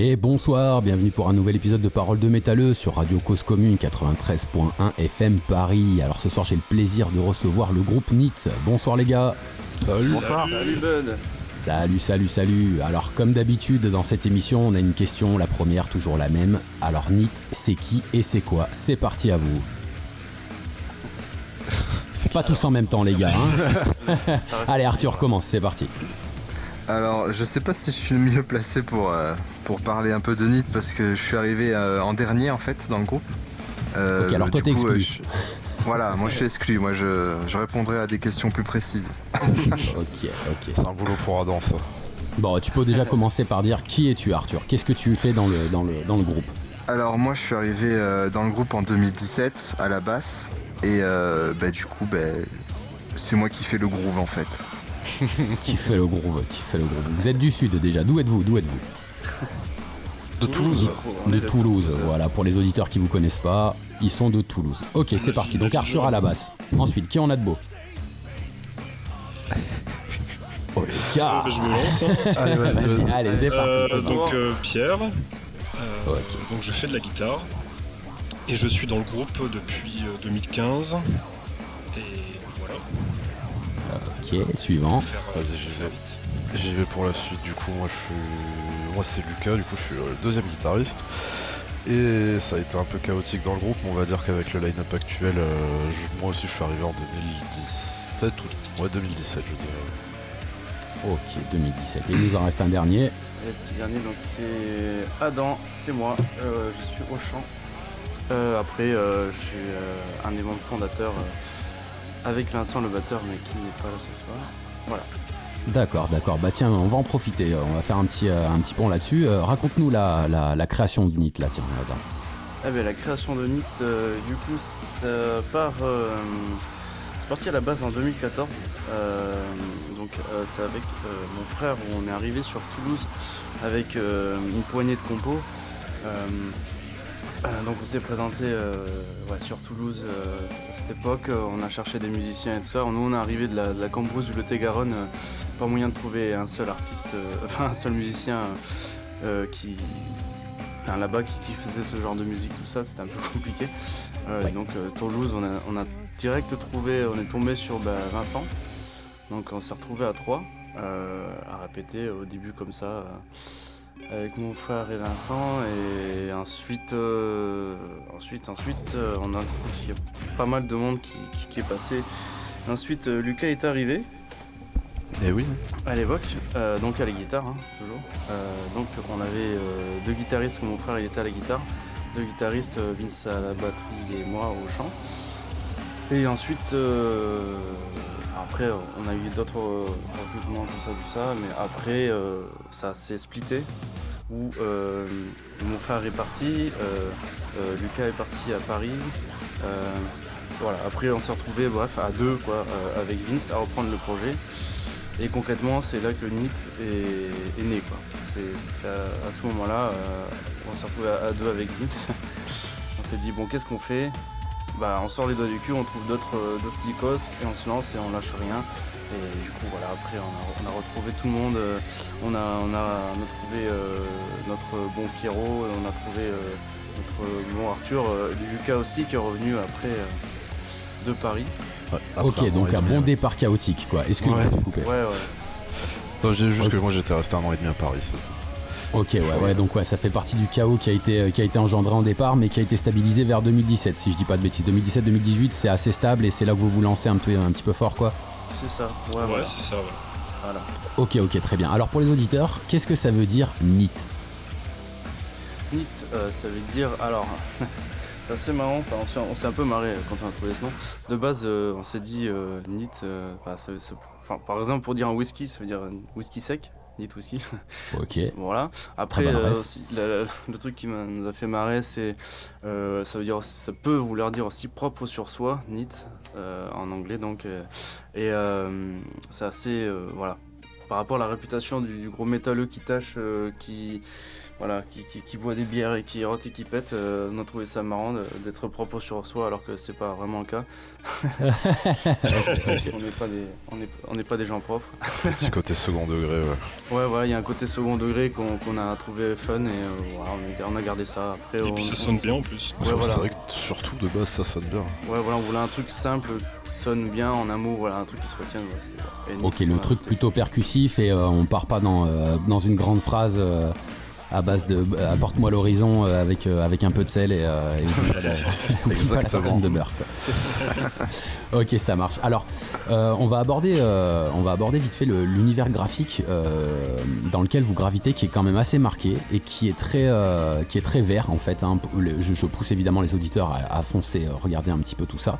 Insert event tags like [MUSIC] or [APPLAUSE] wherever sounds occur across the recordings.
Et bonsoir, bienvenue pour un nouvel épisode de Parole de Métalleux sur Radio Cause Commune 93.1 FM Paris. Alors ce soir j'ai le plaisir de recevoir le groupe NIT. Bonsoir les gars. Salut. Bonsoir. Salut Bud. Salut, salut, salut. Alors comme d'habitude dans cette émission on a une question, la première toujours la même. Alors NIT c'est qui et c'est quoi? C'est parti à vous. [LAUGHS] Pas tous en même temps les gars. hein. [LAUGHS] Allez Arthur commence, c'est parti. Alors, je sais pas si je suis le mieux placé pour, euh, pour parler un peu de NIT parce que je suis arrivé euh, en dernier en fait dans le groupe. Euh, Ok, alors toi, du t'es coup, exclu. euh, je- Voilà, moi je suis exclu, moi je, je répondrai à des questions plus précises. [LAUGHS] Ok, ok. C'est un boulot pour Adam ça. Bon, tu peux déjà commencer par dire qui es-tu Arthur? Qu'est-ce que tu fais dans le, dans le, dans le groupe? Alors moi je suis arrivé euh, dans le groupe en 2017 à la basse et euh, bah, du coup bah, c'est moi qui fais le groove en fait. [LAUGHS] Qui fait le groove Qui fait le groove Vous êtes du sud déjà, d'où êtes-vous D'où êtes-vous De Toulouse. De Toulouse, voilà, pour les auditeurs qui vous connaissent pas, ils sont de Toulouse. Ok, c'est parti, donc Arthur à la basse. Ensuite, qui en a de beau Oh, les gars Je me lance. hein. [LAUGHS] Allez, vas-y, vas-y. Allez, c'est parti, Euh, donc euh, Pierre, euh, donc je fais de la guitare et je suis dans le groupe depuis euh, 2015 et voilà. Ok, suivant. Vas-y, j'y vais. J'y vais pour la suite. Du coup, moi, je suis, moi, c'est Lucas. Du coup, je suis le deuxième guitariste. Et ça a été un peu chaotique dans le groupe. mais On va dire qu'avec le line-up actuel, euh, je- moi aussi, je suis arrivé en 2017 ou ouais 2017, je dirais. Ok, 2017. Et il nous en reste un dernier. Et le petit dernier, donc c'est Adam, c'est moi, euh, je suis au chant. Euh, après, euh, je suis euh, un des membres fondateurs euh, avec Vincent le batteur, mais qui n'est pas là ce soir. Voilà. D'accord, d'accord. Bah tiens, on va en profiter. On va faire un petit, euh, un petit pont là-dessus. Euh, Raconte-nous la, la, la création du NIT, là, tiens, là-bas. Ah ben, la création de NIT, euh, du coup, ça part. euh, c'est parti à la base en 2014. Euh, donc, c'est avec mon frère où on est arrivé sur Toulouse avec une poignée de compos. Euh, donc, on s'est présenté euh, ouais, sur Toulouse euh, à cette époque. On a cherché des musiciens et tout ça. Nous, on est arrivé de la, de la Cambrousse du Lot-et-Garonne. pas moyen de trouver un seul artiste, [LAUGHS] enfin un seul musicien qui, enfin là-bas qui, qui faisait ce genre de musique, tout ça, c'était un peu [LAUGHS] compliqué. Euh, Ouais. Donc euh, Toulouse, on a, on a direct trouvé, on est tombé sur bah, Vincent. Donc on s'est retrouvé à trois euh, à répéter au début comme ça avec mon frère et Vincent et ensuite euh, ensuite ensuite euh, on a il y a pas mal de monde qui, qui- qui est passé. Ensuite euh, Lucas est arrivé Et oui. à l'époque, euh, donc à la guitare, hein, toujours. Euh, donc on avait deux guitaristes, mon frère il était à la guitare, deux guitaristes, Vince à la batterie et moi au chant. Et ensuite, euh, après on a eu d'autres euh, recrutements, tout ça, tout ça, mais après euh, ça s'est splitté, où euh, mon frère est parti, euh, euh, Lucas est parti à Paris. voilà, après on s'est retrouvé bref à deux quoi, avec Vince à reprendre le projet. Et concrètement, c'est là que NIT est, est né. quoi. C'est à, à ce moment-là, on s'est retrouvé à, à deux avec Vince. [LAUGHS] on s'est dit, bon, qu'est-ce qu'on fait? Bah, On sort les doigts du cul, on trouve d'autres euh, d'autres icos et on se lance et on lâche rien. Et du coup, voilà, après, on a, on a retrouvé tout le monde. euh, on, a, on, a, on a trouvé euh, notre bon Pierrot, et on a trouvé euh, notre bon Arthur, euh, Lucas aussi qui est revenu après euh, de Paris. Ouais, après Ok, donc un bon départ chaotique, quoi. Excuse-moi Ouais. de te couper? Ouais, ouais. Non, je dis juste que moi, j'étais resté un an et demi à Paris. Ok, ouais, ouais, donc ouais, ça fait partie du chaos qui a été, euh, qui a été engendré en départ, mais qui a été stabilisé vers 2017, si je dis pas de bêtises. 2017-2018, c'est assez stable et c'est là que vous vous lancez un, peu, un petit peu fort, quoi. C'est ça. Ouais, Ouais, voilà. c'est ça. ouais. Voilà. Ok, ok, très bien. Alors pour les auditeurs, qu'est-ce que ça veut dire NIT? NIT, euh, ça veut dire. Alors, [LAUGHS] c'est assez marrant. Enfin, on s'est- un peu marré quand on a trouvé ce nom. De base, euh, on s'est dit euh, NIT. euh, ça- enfin, par exemple, pour dire un whisky, ça veut dire un whisky sec. NIT whisky. Ok. [LAUGHS] voilà. Après, euh, aussi, la- la- le truc qui m'a- nous a fait marrer, c'est. euh, ça veut dire. Ça peut vouloir dire aussi propre sur soi, NIT, euh, en anglais. Donc, euh, et euh, c'est assez. euh, voilà. Par rapport à la réputation du, du gros métalleux qui tâche, euh, qui voilà, qui, qui, qui boit des bières et qui rote et qui pète, euh, on a trouvé ça marrant d'être propre sur soi alors que c'est pas vraiment le cas. [LAUGHS] on n'est pas des, on n'est on n'est pas des gens propres. Petit côté second degré, ouais. Ouais, voilà, il y a un côté second degré qu'on qu'on a trouvé fun et euh, voilà, on, a, gardé ça. Après, Et on, puis ça on- sonne bien en plus. C'est voilà. vrai que surtout de base ça sonne bien. Ouais, voilà, on voulait un truc simple qui sonne bien en amour, voilà, un truc qui se retienne. c'est- et Ok, le truc plutôt percussif et euh, on part pas dans, euh, dans une grande phrase euh, à base de euh, apporte-moi l'horizon euh, avec, euh, avec un peu de sel et, euh, et [LAUGHS] Exactement. de beurre. [LAUGHS] Ok, ça marche. Alors, euh, on, va aborder, euh, on va aborder vite fait l'univers graphique euh, dans lequel vous gravitez, qui est quand même assez marqué et qui est très, euh, qui est très vert en fait. hein. Je, je pousse évidemment les auditeurs à, à foncer, euh, regarder un petit peu tout ça.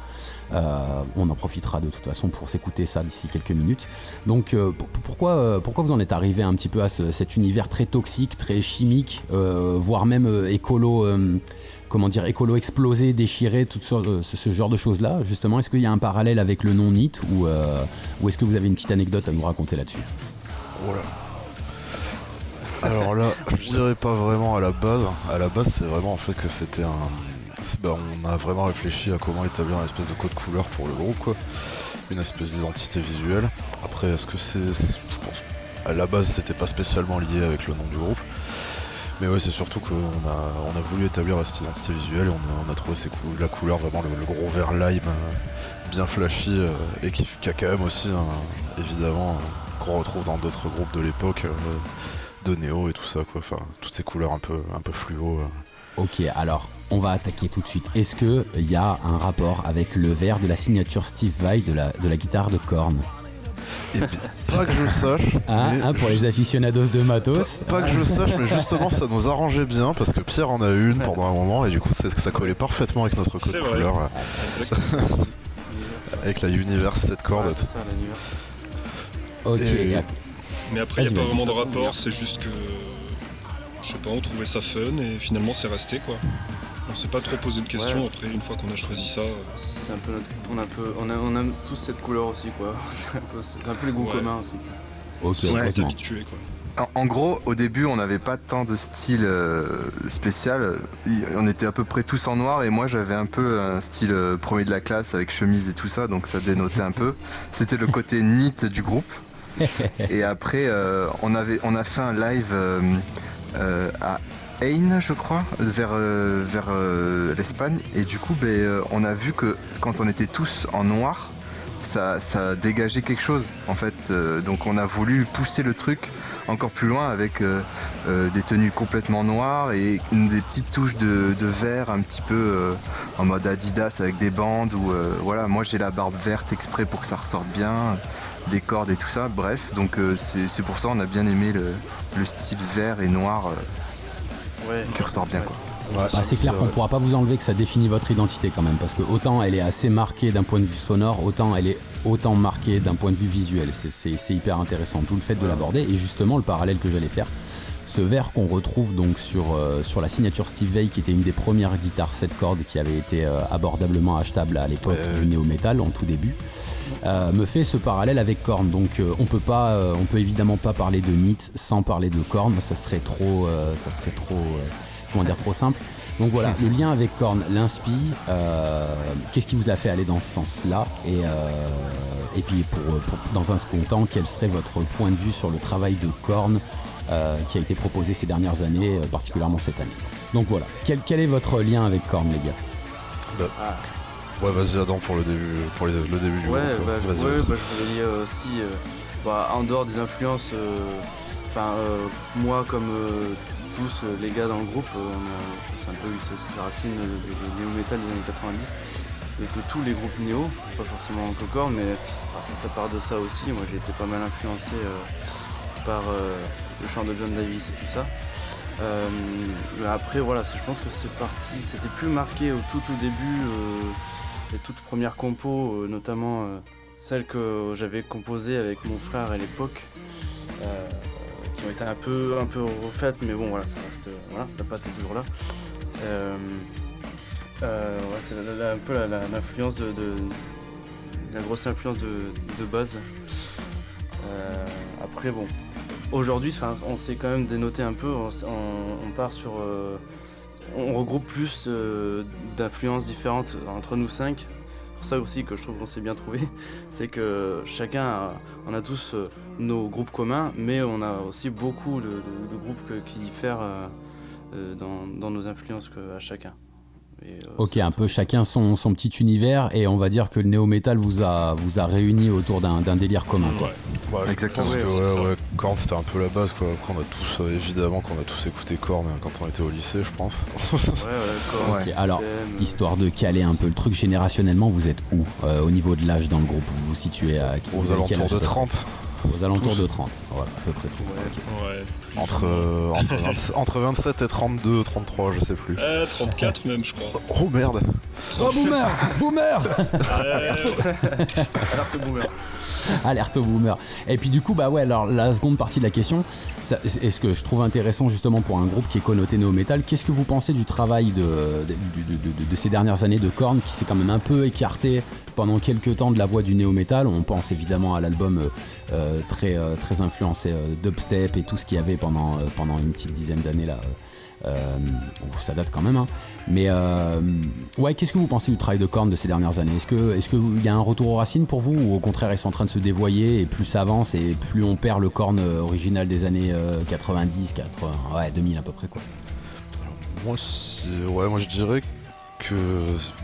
Euh, on en profitera de toute façon pour s'écouter ça d'ici quelques minutes. Donc, euh, pour- pourquoi, euh, pourquoi vous en êtes arrivé un petit peu à ce- cet univers très toxique, très chimique, voire même écolo comment dire, écolo explosé, déchiré, tout ce, ce- genre de choses-là? Justement, est-ce qu'il y a un parallèle avec le non NIT ou, est-ce que vous avez une petite anecdote à nous raconter là-dessus? Oh. Alors là, je dirais pas vraiment à la base. À la base, c'est vraiment en fait que c'était un. Bah, on a vraiment réfléchi à comment établir une espèce de code couleur pour le groupe, quoi. Une espèce d'identité visuelle. Après, est-ce que c'est. Je pense. À la base, c'était pas spécialement lié avec le nom du groupe. Mais ouais, c'est surtout qu'on a, on a voulu établir cette identité visuelle et on a, trouvé la couleur, vraiment le, gros vert lime, euh, bien flashy, euh, et qui, qui a quand même aussi, évidemment, qu'on retrouve dans d'autres groupes de l'époque, euh, de Néo et tout ça, quoi. Enfin, toutes ces couleurs un peu, un peu fluo. Ok, alors on va attaquer tout de suite. Est-ce qu'il y a un rapport avec le verre de la signature Steve Vai de la, de la guitare de Korn Et puis, pas que je le sache, Hein, [LAUGHS] mais- hein, Pour les aficionados de matos Pas que je le sache, mais justement ça nous arrangeait bien parce que Pierre en a eu une pendant un moment et du coup c'est- ça collait parfaitement avec notre code couleur, euh, [LAUGHS] avec la Universe 7 cordes. Ouais, c'est ça. Ok, Et-. Mais après, il n'y a pas vraiment de rapport, c'est juste que. Je sais pas, on trouvait ça fun et finalement c'est resté quoi. On s'est pas trop posé de questions Ouais. après, une fois qu'on a choisi ça. euh, C'est un peu notre- on, a un peu, on, a, on aime tous cette couleur aussi, quoi. [LAUGHS] C'est un peu, c'est un peu les goûts Ouais. communs aussi. Ok, on s'est complètement. habitué quoi. En, en gros, au début, on n'avait pas tant de style euh, spécial. On était à peu près tous en noir et moi j'avais un peu un style euh, premier de la classe avec chemise et tout ça, donc ça dénotait un peu. C'était le côté [LAUGHS] neat du groupe. [LAUGHS] Et après, euh, on, avait, on a fait un live euh, euh, à Ain, je crois, vers, euh, vers euh, l'Espagne. Et du coup, ben, euh, on a vu que quand on était tous en noir, ça, ça dégageait quelque chose en fait. Donc on a voulu pousser le truc encore plus loin avec des tenues complètement noires et des petites touches de, de vert un petit peu en mode Adidas avec des bandes ou voilà moi j'ai la barbe verte exprès pour que ça ressorte bien les cordes et tout ça bref donc c'est pour ça on a bien aimé le, le style vert et noir Ouais. qui ressort bien quoi. Bah, c'est clair qu'on vrai. pourra pas vous enlever que ça définit votre identité quand même, parce que autant elle est assez marquée d'un point de vue sonore, autant elle est autant marquée d'un point de vue visuel. C'est hyper intéressant, tout le fait de l'aborder. Et justement, le parallèle que j'allais faire, ce verre qu'on retrouve donc sur, euh, sur la signature Steve Vai, qui était une des premières guitares 7 cordes qui avait été euh, abordablement achetable à l'époque Ouais. du néo-metal en tout début, euh, me fait ce parallèle avec Korn. Donc euh, on peut pas, euh, on peut évidemment pas parler de Nit sans parler de Korn, ça serait trop, euh, ça serait trop, euh, comment dire, trop simple. Donc voilà, le lien avec Korn, l'inspi, euh, qu'est-ce qui vous a fait aller dans ce sens-là? Et, euh, et puis pour, pour- dans un second temps, quel serait votre point de vue sur le travail de Korn euh, qui a été proposé ces dernières années, euh, particulièrement cette année. Donc voilà, quel, quel est votre lien avec Korn, les gars? Ouais, vas-y Adam pour le début, pour les- le début du Ouais, groupe. bah, Vas-y, ouais, vas-y. bah, je voulais dire aussi, euh, bah, en dehors des influences, euh, enfin, euh, moi comme euh, tous euh, les gars dans le groupe, euh, on a tous un peu eu ces racines euh, du néo-metal des années 90, et de tous les groupes néo, pas forcément Cocord, mais bah, ça, ça part de ça aussi. Moi j'ai été pas mal influencé euh, par euh, le chant de John Davis et tout ça. Euh, après voilà, je pense que c'est parti, c'était plus marqué au tout au début, euh, les toutes premières compos, euh, notamment celles que j'avais composées avec mon frère à l'époque, qui ont été un peu, un peu refaites, mais bon voilà, ça reste, voilà, la patte est toujours là. C'est un peu l'influence de, la grosse influence de, de base. Après bon, aujourd'hui, on s'est quand même dénoté un peu. On, part sur. on regroupe plus d'influences différentes entre nous cinq pour ça aussi que je trouve qu'on s'est bien trouvé, [LAUGHS] c'est que chacun, a, on a tous euh, nos groupes communs, mais on a aussi beaucoup de, groupes qui diffèrent euh, euh, dans, nos influences à chacun. Ok, un peu chacun son, son, petit univers et on va dire que le néo-metal vous a, vous a réunis autour d'un délire commun. Ouais, Exactement. Je pense que ouais, Korn c'était un peu la base quoi. Après on a tous euh, évidemment qu'on a tous écouté Korn hein, quand on était au lycée je pense. ouais, ouais, Alors histoire de caler un peu le truc générationnellement vous êtes où euh, au niveau de l'âge dans le groupe? Vous vous situez à Aux alentours de 30 aux alentours de 30, ouais, à peu près tout. Ouais, entre, euh, entre, 27 [LAUGHS] et 32, 33, je sais plus. Euh, 34 même, je crois. Oh merde. Oh boomer Boomer. [LAUGHS] Alerte boomer [LAUGHS] Alerte au boomer. Et puis du coup, bah ouais, alors la seconde partie de la question, est ce que je trouve intéressant justement pour un groupe qui est connoté néo-metal, qu'est-ce que vous pensez du travail de, ces dernières années de Korn qui s'est quand même un peu écarté pendant quelques temps de la voix du néo-metal On pense évidemment à l'album euh, euh, très, euh, très influencé dubstep et tout ce qu'il y avait pendant, pendant une petite dizaine d'années là. Ça date quand même, hein. Mais euh, ouais, qu'est-ce que vous pensez du travail de Korn de ces dernières années? Est-ce est-ce qu'il y a un retour aux racines pour vous ou au contraire ils sont en train de se dévoyer et plus ça avance et plus on perd le Korn euh, original des années 90, euh, 80, ouais 2000 à peu près quoi? Moi ouais, moi je dirais que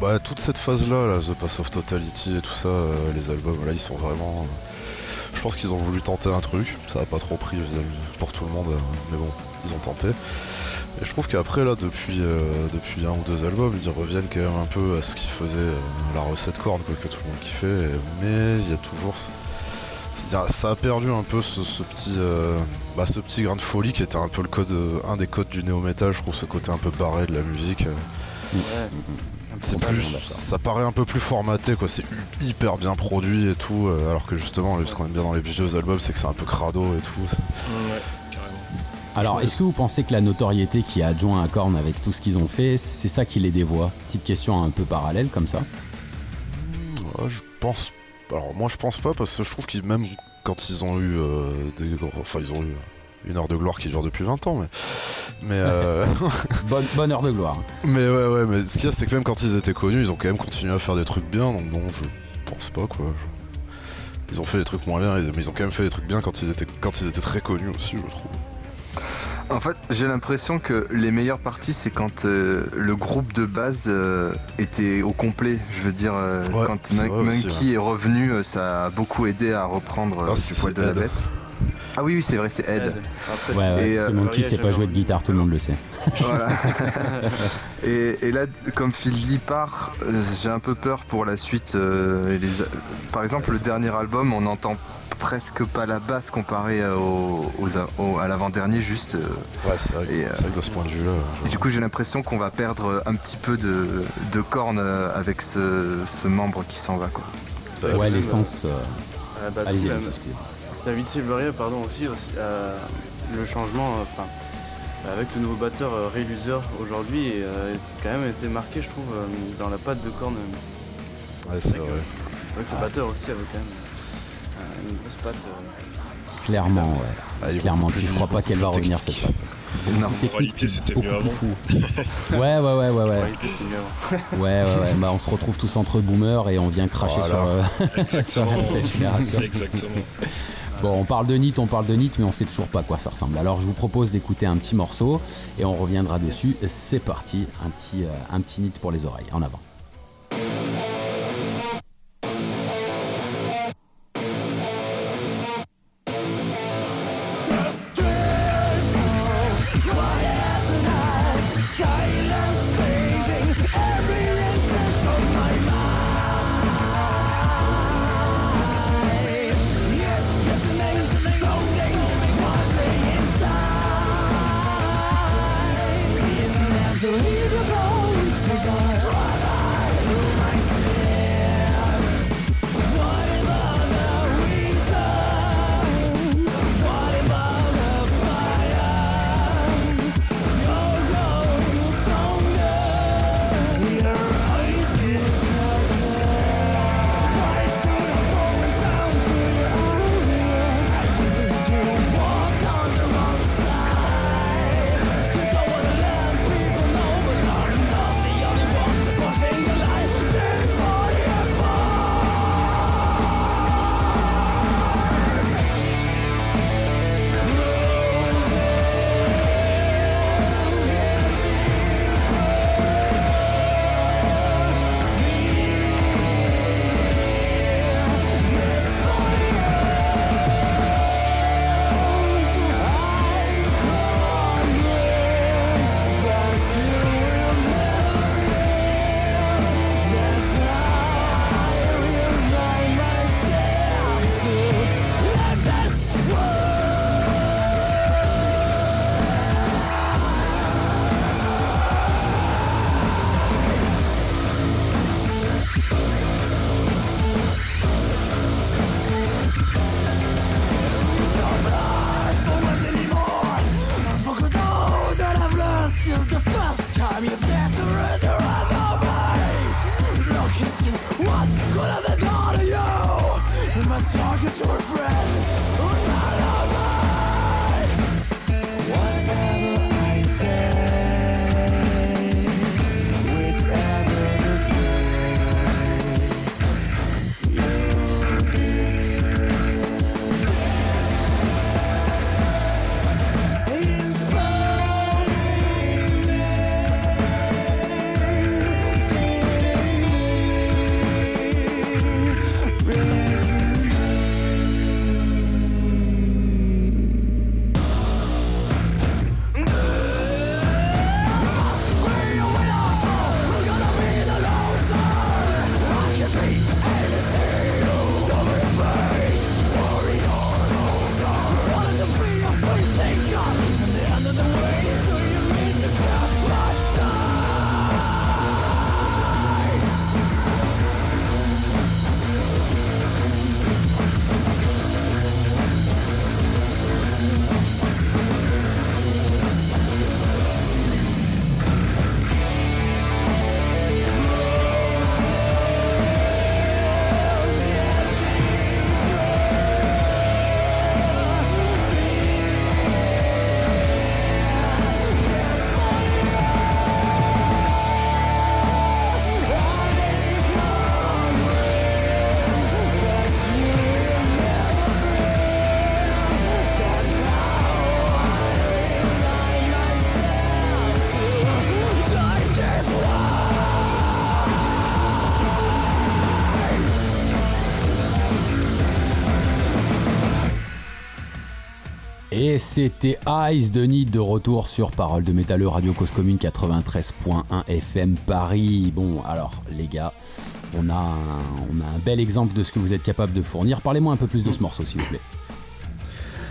bah, toute cette phase là, The Pass of Totality et tout ça, les albums là ils sont vraiment je pense qu'ils ont voulu tenter un truc, ça a pas trop pris pour tout le monde, mais bon, ils ont tenté. Et je trouve qu'après, là, depuis, euh, depuis un ou deux albums, ils reviennent quand même un peu à ce qu'ils faisaient, euh, la recette corne que tout le monde kiffait. Mais il y a toujours. Ça a perdu un peu ce, petit, euh, bah, ce petit grain de folie qui était un peu le code, un des codes du néo-metal, je trouve, ce côté un peu barré de la musique. C'est plus, ça paraît un peu plus formaté, quoi. C'est hyper bien produit et tout, alors que justement, ce qu'on aime bien dans les vieux albums, c'est que c'est un peu crado et tout. Alors, est-ce que vous pensez que la notoriété qui est adjoint à Korn avec tout ce qu'ils ont fait, c'est ça qui les dévoie? Petite question un peu parallèle comme ça. je pense. Alors, moi, je pense pas parce que je trouve qu'ils, même quand ils ont eu euh, des. Enfin, ils ont eu une heure de gloire qui dure depuis 20 ans, mais. mais euh, [LAUGHS] bonne, heure de gloire. Mais ouais, ouais, mais ce qu'il y a, c'est que même quand ils étaient connus, ils ont quand même continué à faire des trucs bien, donc bon, je pense pas quoi. Ils ont fait des trucs moins bien, mais ils ont quand même fait des trucs bien quand ils étaient, quand ils étaient très connus aussi, je trouve. En fait, j'ai l'impression que les meilleures parties, c'est quand euh, le groupe de base euh, était au complet. Je veux dire, euh, quand Monkey est revenu, ça a beaucoup aidé à reprendre ah, du poil de la bête. Ah oui, oui, c'est vrai, c'est Ed. Ouais, et Monkey sait pas jouer de guitare, tout le monde le sait. [LAUGHS] Voilà. [LAUGHS] et, là, comme Phil dit part, j'ai un peu peur pour la suite. Par exemple, le dernier album, on entend presque pas la basse comparé au, à l'avant-dernier juste. Euh, ouais, c'est vrai, et, vrai, que de ce point de vue-là. Du coup, j'ai l'impression qu'on va perdre un petit peu de, de corne euh, avec ce, membre qui s'en va. Quoi. Ouais, l'essence. Euh... Bah, allez David Silveria, pardon, aussi, le changement, enfin, avec le nouveau batteur Ray Loser aujourd'hui, a quand même été marqué, je trouve, dans la patte de corne. Ouais, c'est vrai. C'est vrai que le batteur aussi avait quand même une grosse patte. Euh. Clairement, ouais. Clairement, je crois pas qu'elle va revenir cette patte. Non, en réalité, c'était mieux avant. Fou. [LAUGHS] ouais, ouais, ouais, ouais, ouais. En réalité, c'était mieux avant. ouais, ouais, ouais. Bah, on se retrouve tous entre boomers et on vient cracher sur, euh, [LAUGHS] sur la génération. Exactement. Bon, on parle de NIT, on parle de NIT, mais on sait toujours pas à quoi ça ressemble. Alors, je vous propose d'écouter un petit morceau et on reviendra dessus. C'est parti, un petit, euh, un petit NIT pour les oreilles. En avant. Et c'était Ice de Nid de retour sur Parole de Métalleux Radio Cause Commune 93.1 FM Paris. Bon, alors les gars, on a, un, on a un bel exemple de ce que vous êtes capable de fournir. Parlez-moi un peu plus de ce morceau s'il vous plaît.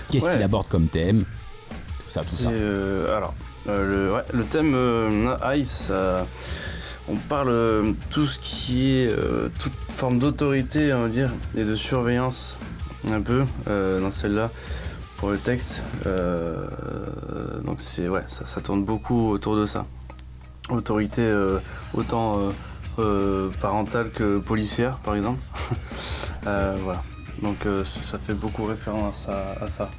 Qu'est-ce qu'il aborde comme thème? Tout ça, tout ça. Euh, alors, euh, le, ouais, le, thème euh, Ice, on parle tout ce qui est toute forme d'autorité, on va dire, et de surveillance un peu dans celle-là le texte. Euh, donc c'est ouais, ça, tourne beaucoup autour de ça. Autorité euh, autant euh, parentale que policière, par exemple. [LAUGHS] voilà. Donc ça, fait beaucoup référence à, ça.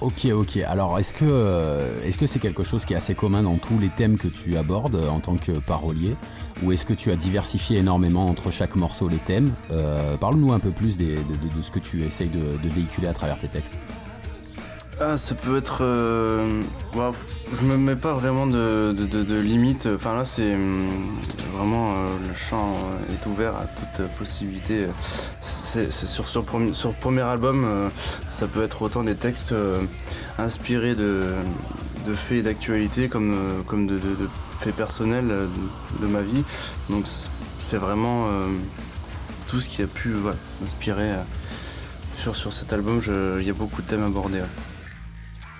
Ok, ok. Alors, est-ce que est-ce que c'est quelque chose qui est assez commun dans tous les thèmes que tu abordes en tant que parolier, ou est-ce que tu as diversifié énormément entre chaque morceau les thèmes? Parle-nous un peu plus de, ce que tu essayes de véhiculer à travers tes textes. Ah, ça peut être. Euh, je me mets pas vraiment de, de, limite. Enfin là, c'est hum, vraiment euh, le champ est ouvert à toute possibilité. C'est sur, sur, premier album, euh, ça peut être autant des textes inspirés de, de faits et d'actualité comme, comme de, faits personnels de, ma vie. Donc c'est vraiment tout ce qui a pu m'inspirer sur, sur cet album. Il y a beaucoup de thèmes abordés.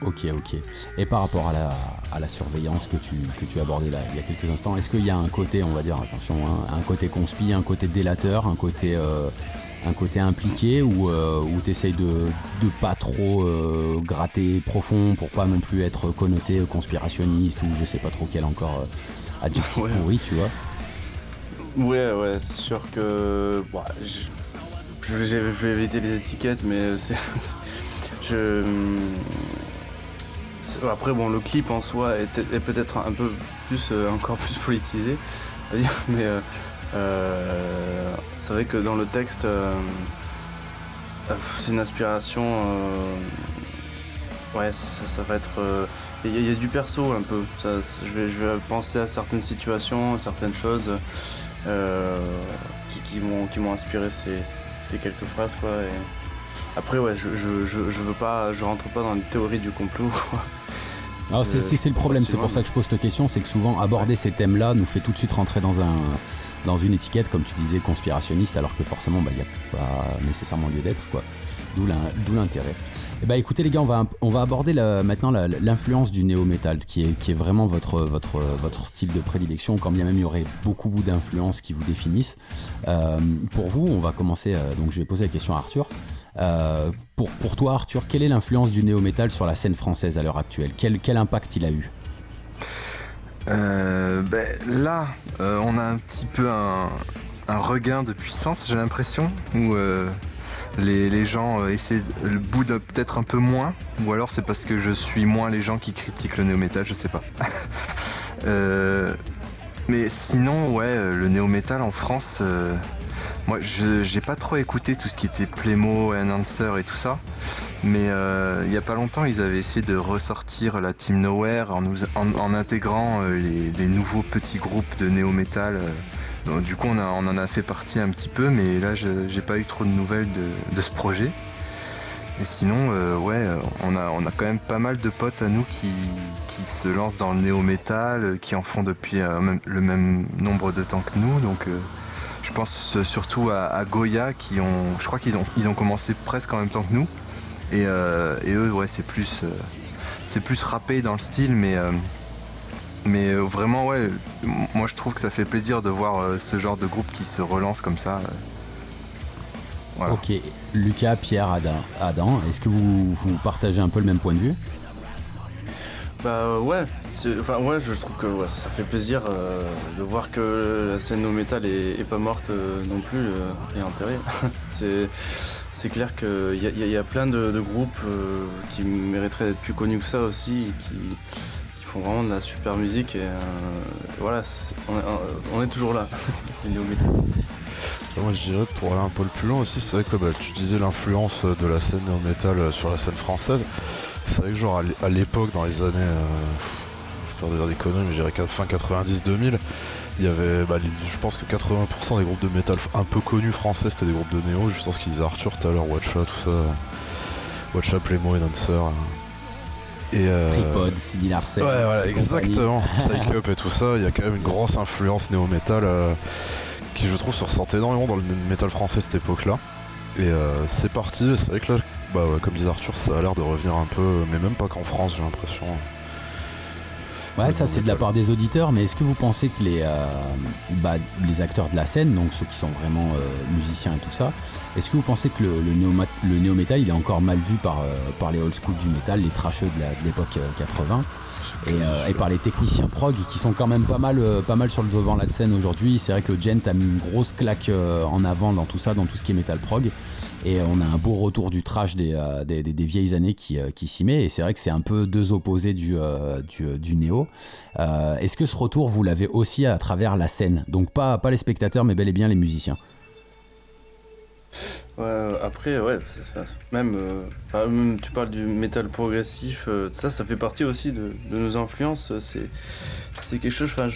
Ok, ok. Et par rapport à la, à la surveillance que tu, que tu abordais là il y a quelques instants, est-ce qu'il y a un côté, on va dire, attention, hein, un côté conspi, un côté délateur, un côté, euh, un côté impliqué ou euh, tu essayes de, de pas trop euh, gratter profond pour pas non plus être connoté conspirationniste ou je sais pas trop quel encore adjectif pourri, tu vois? Ouais, ouais, c'est sûr que. je, vais éviter les étiquettes, mais c'est. [LAUGHS] je après, bon, le clip en soi est, peut-être un peu plus, euh, encore plus politisé, [LAUGHS] mais euh, euh, c'est vrai que dans le texte, c'est une inspiration. ouais, ça, va être. Il y, a du perso un peu. je, vais, je, vais, penser à certaines situations, certaines choses qui, qui m'ont inspiré ces, ces, quelques phrases, quoi. Après, ouais, je, je, je, veux pas, je rentre pas dans une théorie du complot. Alors c'est, c'est, le problème, c'est pour ça que je pose cette question, c'est que souvent aborder ces thèmes-là nous fait tout de suite rentrer dans un dans une étiquette, comme tu disais, conspirationniste, alors que forcément, il bah, n'y a pas nécessairement lieu d'être, quoi. D'où, l'intérêt. Eh bah écoutez les gars, on va, on va aborder maintenant l'influence du néo-metal, qui est, qui est vraiment votre, votre, votre style de prédilection, quand bien même il y aurait beaucoup, beaucoup d'influences qui vous définissent. Euh, pour vous, on va commencer, euh, donc je vais poser la question à Arthur. Euh, pour, pour toi Arthur, quelle est l'influence du néo-metal sur la scène française à l'heure actuelle quel, quel impact il a eu ben, Là, on a un petit peu un, regain de puissance, j'ai l'impression, où les, gens essaient le bout peut-être un peu moins, ou alors c'est parce que je suis moins les gens qui critiquent le néo-metal, je sais pas. [LAUGHS] mais sinon, ouais, le néo-metal en France, moi, je j'ai pas trop écouté tout ce qui était Playmo, Announcer et tout ça, mais euh, il n'y a pas longtemps, ils avaient essayé de ressortir la Team Nowhere en, nous, en, intégrant euh, les, nouveaux petits groupes de néo-metal. Euh. du coup, on, en a fait partie un petit peu, mais là, j'ai pas eu trop de nouvelles de, ce projet. Et sinon, ouais, on a, on a quand même pas mal de potes à nous qui, qui se lancent dans le néo-metal, qui en font depuis le même nombre de temps que nous, donc je pense surtout à, Goya qui ont, je crois qu'ils ont, ils ont commencé presque en même temps que nous. Et, euh, eux, ouais, c'est plus, euh, c'est plus rappé dans le style, mais, euh, mais vraiment, ouais, moi je trouve que ça fait plaisir de voir ce genre de groupe qui se relance comme ça. Ok, Lucas, Pierre, Adam, est-ce que vous partagez un peu le même point de vue? Bah ouais, enfin ouais, je trouve que ça fait plaisir euh, de voir que la scène no metal est, pas morte euh, non plus euh, et enterrée. [LAUGHS] c'est clair qu'il y, y, a plein de, groupes qui mériteraient d'être plus connus que ça aussi, qui, qui, font vraiment de la super musique et voilà, on est, toujours là. [LAUGHS] Moi je dirais pour aller un peu plus loin aussi, c'est vrai que bah, tu disais l'influence de la scène no metal sur la scène française. C'est vrai que genre à l'époque, dans les années, euh, je vais dire des conneries, mais je dirais fin 90-2000, il y avait, bah, je pense que 80% des groupes de métal un peu connus français, c'était des groupes de néo, juste en ce qu'ils disaient Arthur tout à l'heure, Watcha, tout ça, Watcha, Playmo, Enhancer. Et euh... Tripod, Cindy Larsen. Ouais, voilà, exactement. [LAUGHS] Psych Up et tout ça, il y a quand même une grosse influence néo-metal euh, qui, je trouve, se ressentait énormément dans le métal français cette époque-là. Et euh, c'est parti, c'est vrai que là, bah comme disait Arthur, ça a l'air de revenir un peu, mais même pas qu'en France, j'ai l'impression. Ouais, ça c'est de la part des auditeurs, mais est-ce que vous pensez que les, euh, bah, les acteurs de la scène, donc ceux qui sont vraiment euh, musiciens et tout ça, est-ce que vous pensez que le, le, néo-metal il est encore mal vu par, euh, par les old school du métal, les trasheux de l'époque 80 et, par les techniciens prog qui sont quand même pas mal, pas mal sur le devant de la scène aujourd'hui C'est vrai que le Gent a mis une grosse claque en avant dans tout ça, dans tout ce qui est metal prog. Et on a un beau retour du trash des, euh, des, vieilles années qui, euh, qui s'y met. Et c'est vrai que c'est un peu deux opposés du, euh, du, néo. Est-ce que ce retour, vous l'avez aussi à travers la scène? Donc pas, pas les spectateurs, mais bel et bien les musiciens. après, ouais, même, tu parles du métal progressif, ça, ça fait partie aussi de, nos influences. C'est quelque chose, enfin,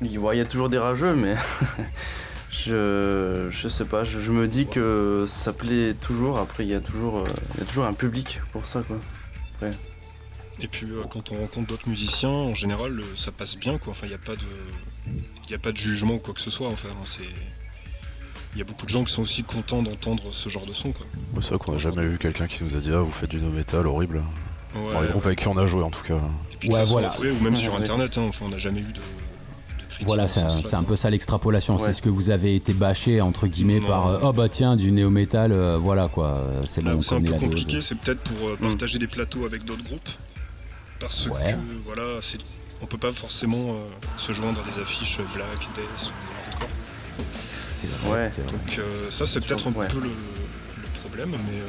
il y a toujours des rageux, mais [LAUGHS] Je, je sais pas, je, me dis que ça plaît toujours. Après, il y, a toujours, euh, y a toujours un public pour ça, quoi. Et puis, euh, quand on rencontre d'autres musiciens, en général, ça passe bien, quoi. Enfin, il n'y a pas de, il a pas de jugement ou quoi que ce soit. Enfin, c'est, il y a beaucoup de gens qui sont aussi contents d'entendre ce genre de son, quoi. c'est vrai qu'on n'a jamais eu quelqu'un qui nous a dit ah vous faites du no metal horrible. Dans les groupes avec qui on a joué, en tout cas. ouais, voilà. ou même sur internet. Hein. enfin, on n'a jamais eu de voilà, c'est un peu ça l'extrapolation. C'est ce que vous avez été bâché entre guillemets par euh, oh bah tiens du néo métal, euh, voilà quoi. C'est bon. C'est un peu compliqué. C'est peut-être pour euh, mm. partager des plateaux avec d'autres groupes, parce que voilà, on peut pas forcément se joindre à des affiches Black, Death ou hardcore. C'est vrai. Donc ça c'est peut-être un peu le, problème, mais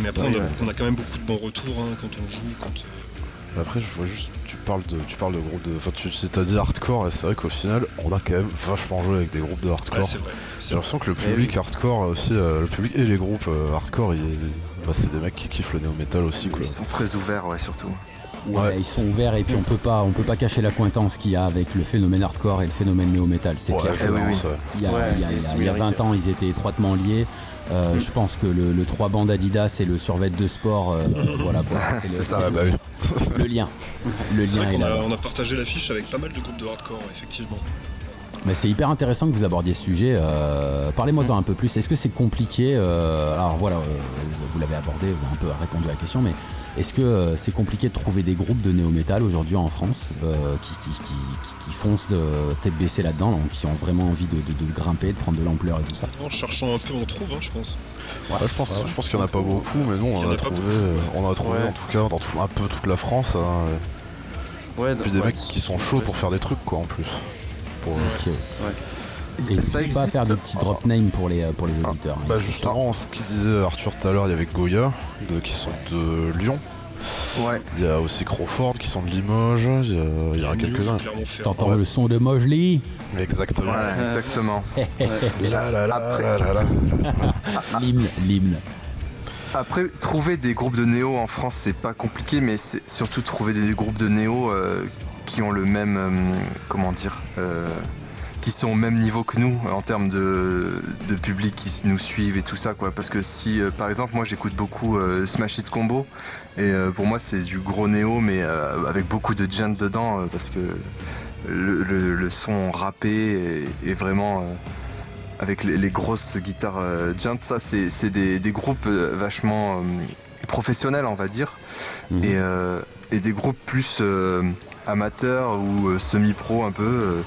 mais après on a, quand même beaucoup de bons retours hein, quand on joue, quand après, je vois juste, tu parles de, tu parles de groupes de, enfin, tu t'as dit hardcore, et c'est vrai qu'au final, on a quand même vachement joué avec des groupes de hardcore. J'ai l'impression que le public hardcore aussi, euh, le public et les groupes euh, hardcore, bah, c'est des mecs qui kiffent le néo metal aussi. Quoi. Ils sont très ouverts, ouais, surtout. Ouais, ils sont ouverts et puis on peut pas, on peut pas cacher la coïncidence qu'il y a avec le phénomène hardcore et le phénomène néo metal. C'est clair. Il y, a, il y a 20 ans, ils étaient étroitement liés. Euh, je pense que le, 3 bandes Adidas et le survêt de sport, euh, voilà [LAUGHS] C'est le, bah le, lien. Le lien est, là. On a partagé l'affiche avec pas mal de groupes de hardcore, effectivement. Mais c'est hyper intéressant que vous abordiez ce sujet. Euh, parlez-moi-en un peu plus. Est-ce que c'est compliqué Alors voilà, vous l'avez abordé, vous avez un peu répondu à la question, mais est-ce que euh, c'est compliqué de trouver des groupes de néo-metal aujourd'hui en France euh, qui, foncent de tête baissée là-dedans, qui ont vraiment envie de, grimper, de prendre de l'ampleur et tout ça? En cherchant un peu, on trouve, hein, je pense. je pense, je pense qu'il n'y en a pas beaucoup, mais non, on en a, trouvé, on a trouvé en tout cas dans un peu toute la France. Hein, ouais, puis des mecs qui sont chauds pour faire des trucs, quoi, en plus. Pour, Et ça n'hésite pas à faire des petits drop names pour les, pour les auditeurs. Bah justement, ce qu'il disait Arthur tout à l'heure, il y avait Goya, de- qui sont de Lyon. Ouais. Il y a aussi Crawford, qui sont de Limoges. Il y, a- il y en a quelques-uns. T'entends le son de Mojli Exactement. Ouais, exactement. [LAUGHS] La, la, la, Après-. L'hymne, l'hymne. Après, trouver des groupes de néo en France, c'est pas compliqué, mais c'est surtout trouver des groupes de néo euh, qui ont le même, euh, comment dire, euh, qui sont au même niveau que nous en termes de, de public qui nous suivent et tout ça, quoi. Parce que si, euh, par exemple, moi j'écoute beaucoup euh, Smash It Combo, et euh, pour moi c'est du gros néo, mais avec beaucoup de gent dedans, parce que le, le- le son rappé est, est vraiment. avec les, les grosses guitares gent, ça c'est c'est des, des groupes vachement professionnels, on va dire, Mhm. et, et des groupes plus amateurs ou euh, semi-pro un peu. euh,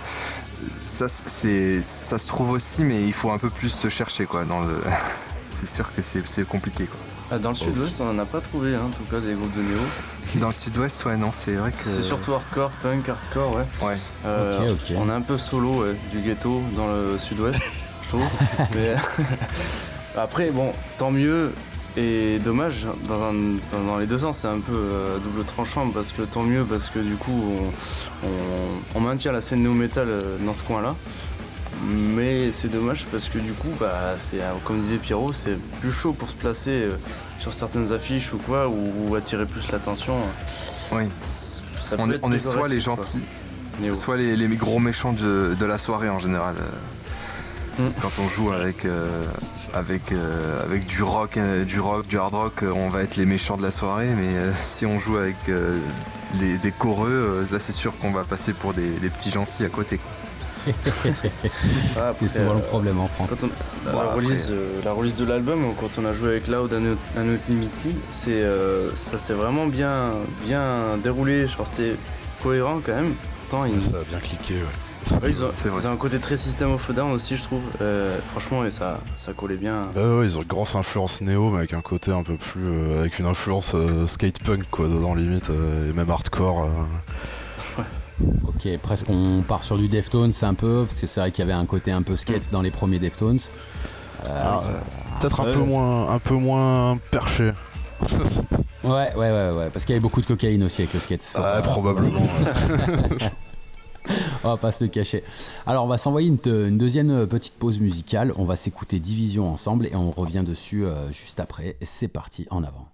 ça, c'est, ça se trouve aussi, mais il faut un peu plus se chercher, quoi. Dans le... [LAUGHS] c'est sûr que c'est, c'est compliqué, quoi. Ah, Dans le sud-ouest, on en a pas trouvé, hein, en tout cas, des groupes de néo. Dans le sud-ouest, ouais, non, c'est vrai que. C'est surtout hardcore, punk, hardcore, ouais. Ouais. Euh. On est un peu solo ouais, du ghetto dans le sud-ouest, je trouve. [LAUGHS] Mais [LAUGHS] après, bon, tant mieux et dommage dans, un- enfin, dans les deux sens. C'est un peu euh, double tranchant parce que tant mieux parce que du coup, on, on- on maintient la scène néo metal euh, dans ce coin-là. Mais c'est dommage parce que du coup, bah, c'est euh, comme disait Pierrot, c'est plus chaud pour se placer sur certaines affiches ou quoi, ou, ou attirer plus l'attention. Oui. Ça On est, on est soit les quoi. gentils, soit les, les gros méchants de, de la soirée en général. Mm. Quand on joue avec, euh, avec, euh, avec du rock, euh, du rock, du hard rock, on va être les méchants de la soirée. Mais euh, si on joue avec euh, les, des choreux, euh, là c'est sûr qu'on va passer pour des, des petits gentils à côté. [LAUGHS] Ah, C'est souvent euh, le problème en France. On- la, Bon, la après- release, euh, la release de l'album, quand on a joué avec Loud Ano- Anonymity, c'est, euh, ça s'est vraiment bien, bien déroulé. Genre, c'était cohérent quand même. Pourtant, Ça a bien cliqué, ouais. Ouais, ils ont, C'est vrai. ils ont un côté très System of a Down aussi, je trouve. Euh, franchement, et ça, ça collait bien. Bah ouais, ils ont une grosse influence néo, mais avec un côté un peu plus. euh, avec une influence euh, skate punk, quoi, dedans, limite, euh, et même hardcore. euh. Ok, presque on part sur du Deftones un peu, parce que c'est vrai qu'il y avait un côté un peu skate dans les premiers Deftones. Ah, Peut-être un, peu moins, un peu moins perché. Ouais, ouais, ouais, ouais, parce qu'il y avait beaucoup de cocaïne aussi avec le skate. Pas- probablement. [LAUGHS] [LAUGHS] On va pas se cacher. Alors, on va s'envoyer une deuxième euh, petite pause musicale. On va s'écouter Division ensemble et on revient dessus euh, juste après. C'est parti, en avant.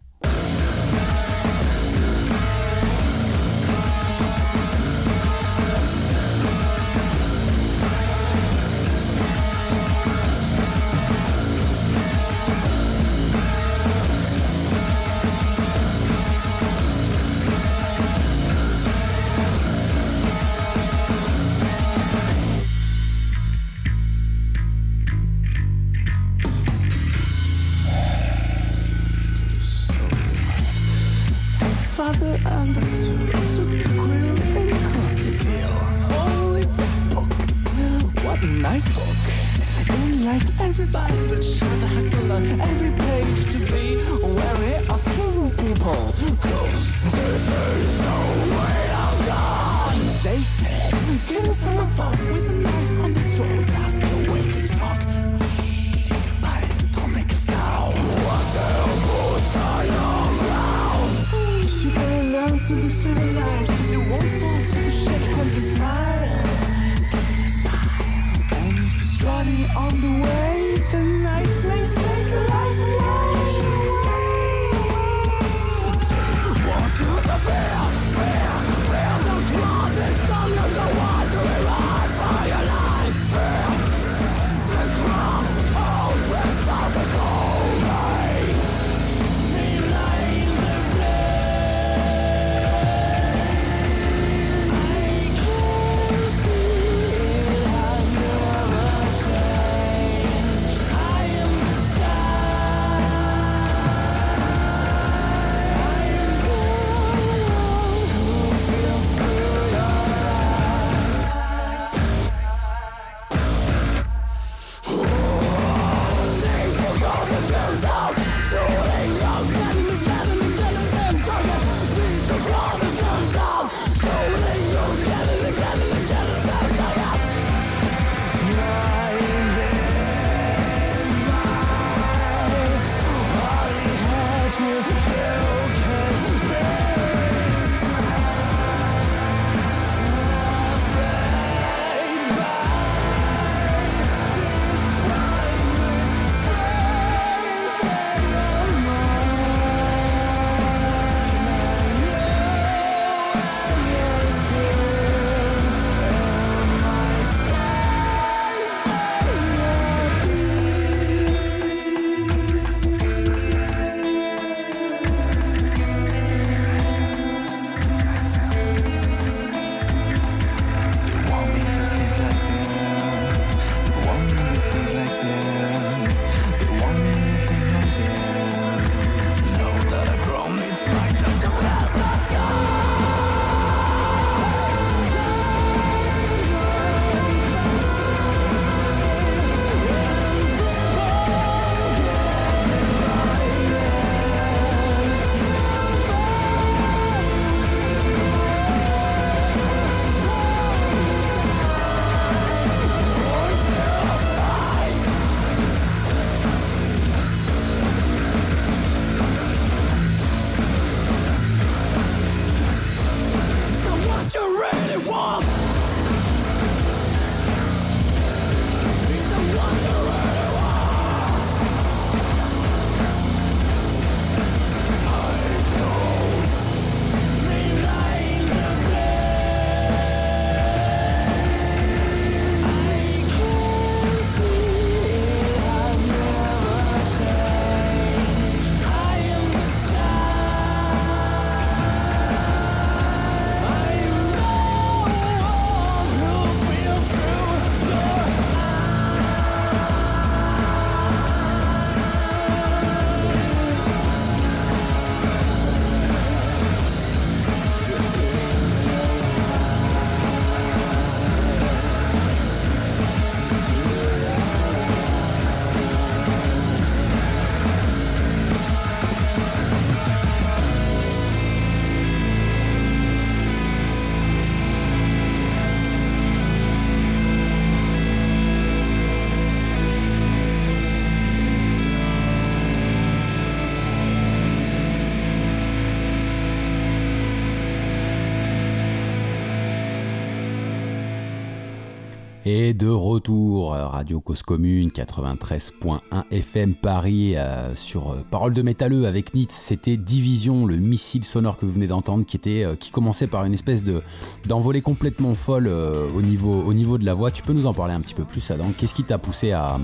Radio Cause Commune 93.1 FM Paris euh, sur euh, Parole de métalleux avec Nit. C'était Division, le missile sonore que vous venez d'entendre, qui euh, qui commençait par une espèce de d'envolée complètement folle au niveau au niveau de la voix. Tu peux nous en parler un petit peu plus, Adam? Qu'est-ce qui t'a poussé à,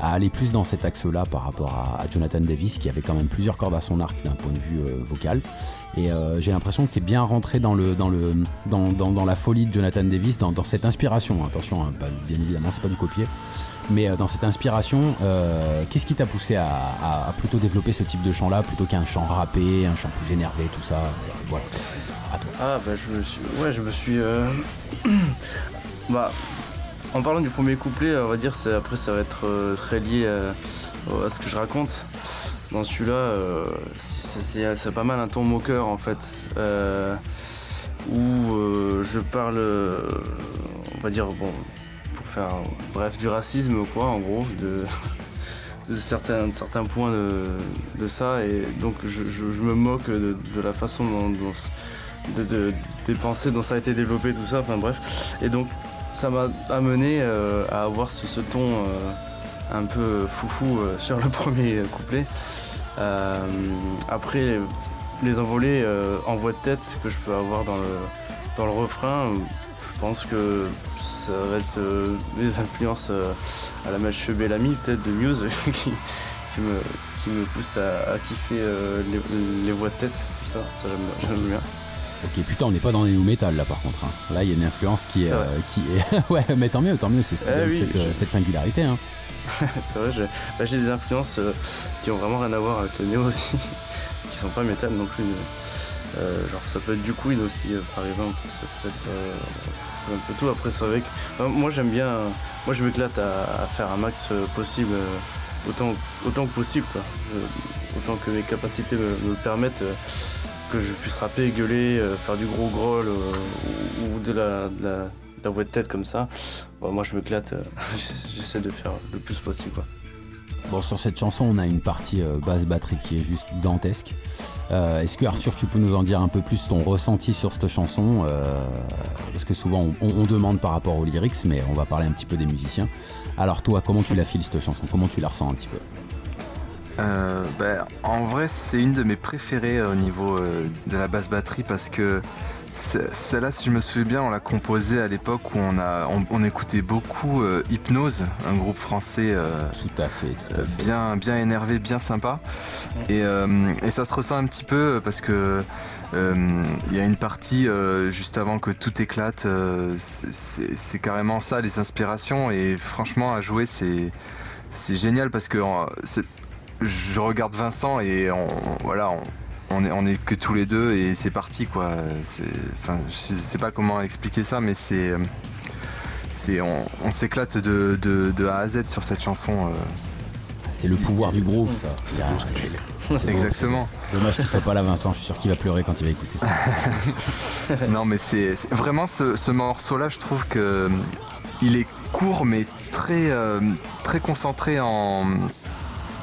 à aller plus dans cet axe-là par rapport à, Jonathan Davis, qui avait quand même plusieurs cordes à son arc d'un point de vue euh, vocal. Et euh, j'ai l'impression que tu es bien rentré dans, le, dans, le, dans, la folie de Jonathan Davis, dans, cette inspiration. Attention, hein, pas- bien évidemment, c'est pas du copier. Mais euh, dans cette inspiration, qu'est-ce qui t'a poussé à, plutôt développer ce type de chant-là plutôt qu'un chant rappé, un chant plus énervé, tout ça? Voilà. À toi. Ah bah je me suis. Ouais je me suis. [CLEARS THROAT] bah en parlant du premier couplet, on va dire après ça va être euh, très lié à, à ce que je raconte. Dans celui-là, euh, c'est- pas mal un ton moqueur en fait. euh, où euh, je parle euh, on va dire bon pour faire bref du racisme quoi en gros de, [LAUGHS] certains, certains points de, ça et donc je, me moque de, la façon dont, dont- de, de- des pensées dont ça a été développé tout ça enfin bref et donc ça m'a amené euh, à avoir ce, ton euh, un peu foufou euh, [LAUGHS] sur le premier couplet. Après les envolées en voix de tête que je peux avoir dans le, dans le refrain je pense que ça va être les influences à la match Bellamy peut-être de Muse [LAUGHS] qui, me, qui me pousse à, kiffer les, les voix de tête, tout ça, ça j'aime bien. Ok, putain, on n'est pas dans les new metal là par contre. hein. Là, il y a une influence qui est. Euh, qui est... [LAUGHS] ouais, mais tant mieux, tant mieux, c'est ce qui Eh donne oui, cette, euh, je- cette singularité. hein. [LAUGHS] C'est vrai, j'ai bah, j'ai des influences euh, qui ont vraiment rien à voir avec le néo aussi, [LAUGHS] qui sont pas métal non plus. mais, euh, genre ça peut être du Queen aussi par exemple, ça peut être un peu tout. Après c'est vrai que moi j'aime bien, moi je m'éclate à, à faire un max possible, autant, autant que possible quoi. Je- autant que mes capacités me, me le permettent. Que je puisse rapper, gueuler, euh, faire du gros growl euh, ou, de la, voix de tête comme ça. Bon, moi je m'éclate, euh, [LAUGHS] j'essaie de faire le plus possible. Bon, sur cette chanson, on a une partie basse batterie qui est juste dantesque. Est-ce que Arthur, tu peux nous en dire un peu plus ton ressenti sur cette chanson Parce que souvent, on demande par rapport aux lyrics, mais on va parler un petit peu des musiciens. Alors toi, comment tu la files cette chanson? Comment tu la ressens un petit peu? Euh, ben, en vrai, c'est une de mes préférées euh, au niveau euh, de la basse batterie parce que celle-là, si je me souviens bien, on l'a composée à l'époque où on, a, on, on écoutait beaucoup euh, Hypnose, un groupe français euh, Tout à fait, tout à fait. bien, bien énervé, bien sympa. Et, euh, et ça se ressent un petit peu parce que il y a une partie juste avant que tout éclate. c'est- carrément ça, les inspirations. Et franchement, à jouer, c'est c'est génial parce que c'est- je regarde Vincent et on, voilà, on, on est, on est que tous les deux et c'est parti quoi. Enfin, je sais pas comment expliquer ça, mais c'est, c'est, on, on s'éclate de, de, de A à Z sur cette chanson. euh. C'est le pouvoir du groove, ça. C'est beau ce que tu. [LAUGHS] C'est. Exactement. Dommage qu'il soit pas là, Vincent. Je suis sûr qu'il va pleurer quand il va écouter ça. [LAUGHS] non mais c'est vraiment ce, ce morceau-là, je trouve que il est court mais très euh, très concentré en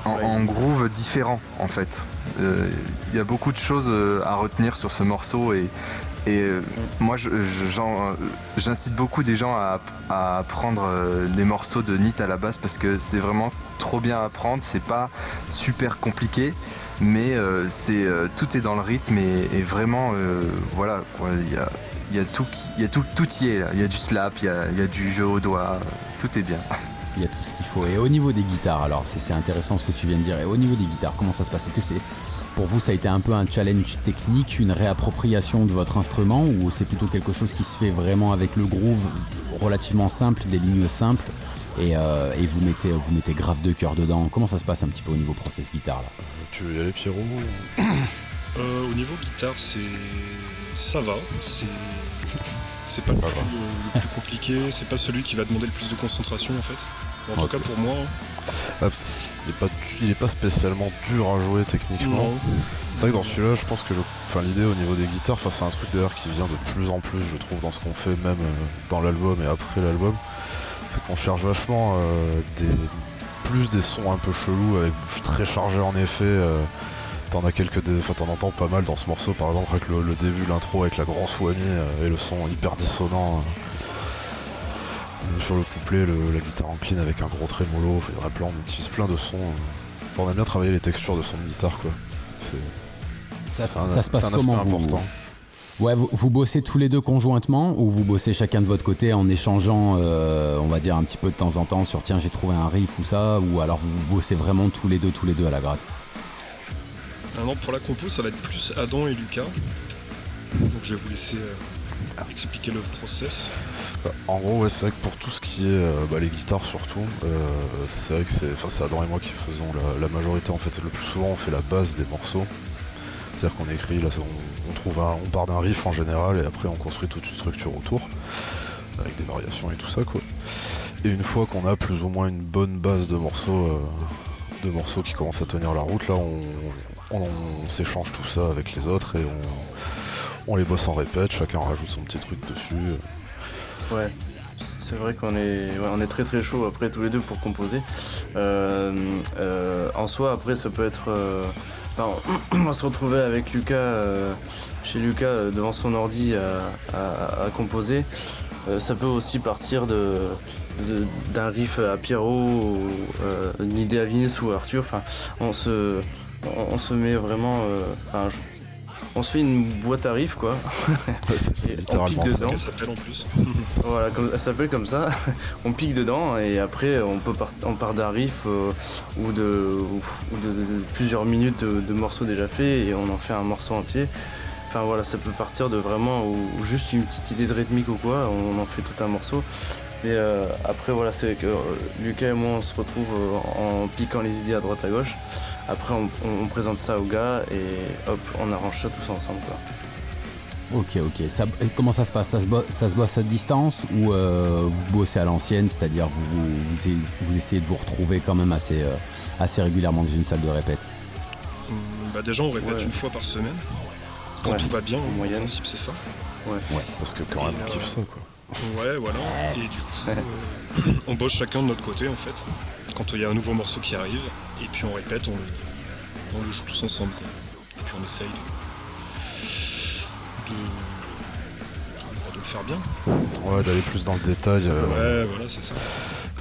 en, groove différent en fait. Euh, Il y a beaucoup de choses euh, à retenir sur ce morceau et euh, moi euh, j'incite beaucoup des gens à, à apprendre euh, les morceaux de Nit à la base parce que c'est vraiment trop bien à apprendre, c'est pas super compliqué mais euh, c'est euh, tout est dans le rythme et, vraiment euh, voilà il y a, y a tout y a tout tout y est il y a du slap il y a, du jeu au doigt euh, tout est bien [LAUGHS] Il y a tout ce qu'il faut. Et au niveau des guitares, alors c'est intéressant ce que tu viens de dire. Et au niveau des guitares, comment ça se passe? Est-ce que c'est pour vous ça a été un peu un challenge technique, une réappropriation de votre instrument, ou c'est plutôt quelque chose qui se fait vraiment avec le groove relativement simple, des lignes simples, et, euh, et vous mettez vous mettez grave de cœur dedans? Comment ça se passe un petit peu au niveau process guitare là? Tu veux y aller, Pierrot [COUGHS] Euh, au niveau guitare, c'est ça va. C'est c'est pas le plus, va. le plus compliqué. C'est pas celui qui va demander le plus de concentration en fait. En tout cas pour moi. hein. Ah, qu'il est pas, il est pas spécialement dur à jouer techniquement. C'est vrai que dans celui-là, je pense que l'idée au niveau des guitares, c'est un truc d'ailleurs qui vient de plus en plus, je trouve, dans ce qu'on fait, même euh, dans l'album et après l'album. C'est qu'on cherche vachement euh, des, plus des sons un peu chelous, avec très chargés en effet. euh, T'en as quelques, dé- enfin t'en entends pas mal dans ce morceau, par exemple avec le, le début, l'intro avec la grosse whammy euh, et le son hyper dissonant. Sur le couplet, le- la guitare en clean avec un gros trémolo, il y en a plein, on utilise plein de sons. euh. Enfin, on aime bien travailler les textures de son de guitare quoi. Ça, c'est un- ça se passe c'est un comment vous important. Ouais, vous, vous bossez tous les deux conjointement ou vous bossez chacun de votre côté en échangeant, euh, on va dire un petit peu de temps en temps sur tiens j'ai trouvé un riff ou ça, ou alors vous bossez vraiment tous les deux, tous les deux à la gratte? Ah non, pour la compo, ça va être plus Adam et Lucas. Donc je vais vous laisser euh, expliquer le process. Bah, en gros, ouais, c'est vrai que pour tout ce qui est euh, bah, les guitares surtout, euh, c'est vrai que c'est, Adam et moi qui faisons la, majorité en fait. Le plus souvent, on fait la base des morceaux. C'est-à-dire qu'on écrit, là, on, trouve un- on part d'un riff en général et après on construit toute une structure autour avec des variations et tout ça quoi. Et une fois qu'on a plus ou moins une bonne base de morceaux, de morceaux qui commencent à tenir la route, là, on, on- s'échange tout ça avec les autres et on, les bosse en répète. Chacun rajoute son petit truc dessus. Ouais, c'est vrai qu'on est, on est très très chaud après tous les deux pour composer. Euh, euh, en soi, après, ça peut être. euh, [CLEARS THROAT] on se retrouver avec Lucas, chez Lucas, devant son ordi à, composer. Ça peut aussi partir de, d'un riff à Pierrot, ou, une idée à Vince ou à Arthur. Enfin, on se, on, on se met vraiment. euh, enfin, je- on se fait une boîte à riff quoi. [LAUGHS] Ouais, c'est, littéralement pique ça. dedans. Elle s'appelle en plus. [LAUGHS] Voilà, comme, elle s'appelle comme ça. [LAUGHS] on pique dedans et après on peut part, on part d'un riff euh, ou, de, ou de, de- de plusieurs minutes de, de morceaux déjà faits et on en fait un morceau entier. Enfin voilà, ça peut partir de vraiment ou, ou juste une petite idée de rythmique ou quoi, on en fait tout un morceau. Et euh, après voilà, c'est que euh, Lucas et moi on se retrouve euh, en piquant les idées à droite à gauche. Après on, on- on présente ça aux gars et hop, on arrange ça tous ensemble quoi. Ok, ok. Ça- comment ça se passe? Ça se, bo- ça se bosse à distance ou euh, vous bossez à l'ancienne, c'est-à-dire vous, vous, vous essayez- vous essayez de vous retrouver quand même assez, euh, assez régulièrement dans une salle de répète? Hum, Bah déjà on répète Ouais. une fois par semaine. Quand Ouais. tout va bien, en moyenne. principe c'est ça. Parce que quand même, on kiffe ça quoi. Ouais, voilà. Et du coup, euh, on bosse chacun de notre côté en fait. Quand il y a un nouveau morceau qui arrive, et puis on répète, on le, on le joue tous ensemble. Et puis on essaye de, de, de le faire bien. Ouais, d'aller plus dans le détail euh, Ouais, voilà, c'est ça.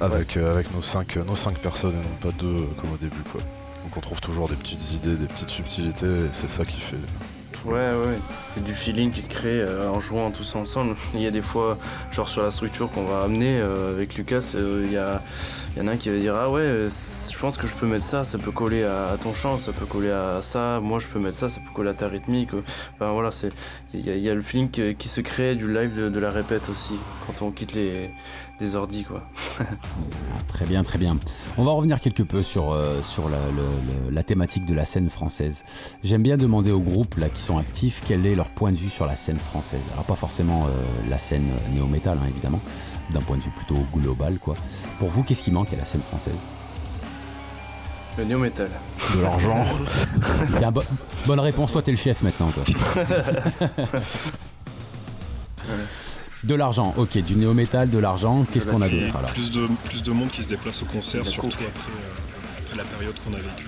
avec, euh, avec nos, cinq, nos cinq personnes et non pas deux comme au début quoi. Donc on trouve toujours des petites idées, des petites subtilités et c'est ça qui fait. Ouais, ouais, du feeling qui se crée euh, en jouant tous ensemble. Il y a des fois, genre sur la structure qu'on va amener euh, avec Lucas, euh, il y, a, y en a un qui va dire Ah ouais, euh, je pense que je peux mettre ça, ça peut coller à, ton chant, ça peut coller à ça, moi je peux mettre ça, ça peut coller à ta rythmique. Enfin voilà, il y, y a le feeling qui, se crée du live de la répète aussi, quand on quitte les, les ordis quoi. [LAUGHS] Très bien, très bien. On va revenir quelque peu sur, euh, sur la, le- le- la thématique de la scène française. J'aime bien demander aux groupes là, qui sont actifs quel est leur point de vue sur la scène française. Alors pas forcément euh, la scène néo-métal hein, évidemment, d'un point de vue plutôt global quoi. Pour vous, qu'est-ce qui manque à la scène française? Le néo metal. De l'argent. [LAUGHS] Bo- bonne réponse, toi t'es le chef maintenant toi. [LAUGHS] De l'argent, ok, du néo-métal, de l'argent, qu'est-ce qu'on a d'autre alors plus de, plus de monde qui se déplace au concert, surtout après, euh, après la période qu'on a vécue.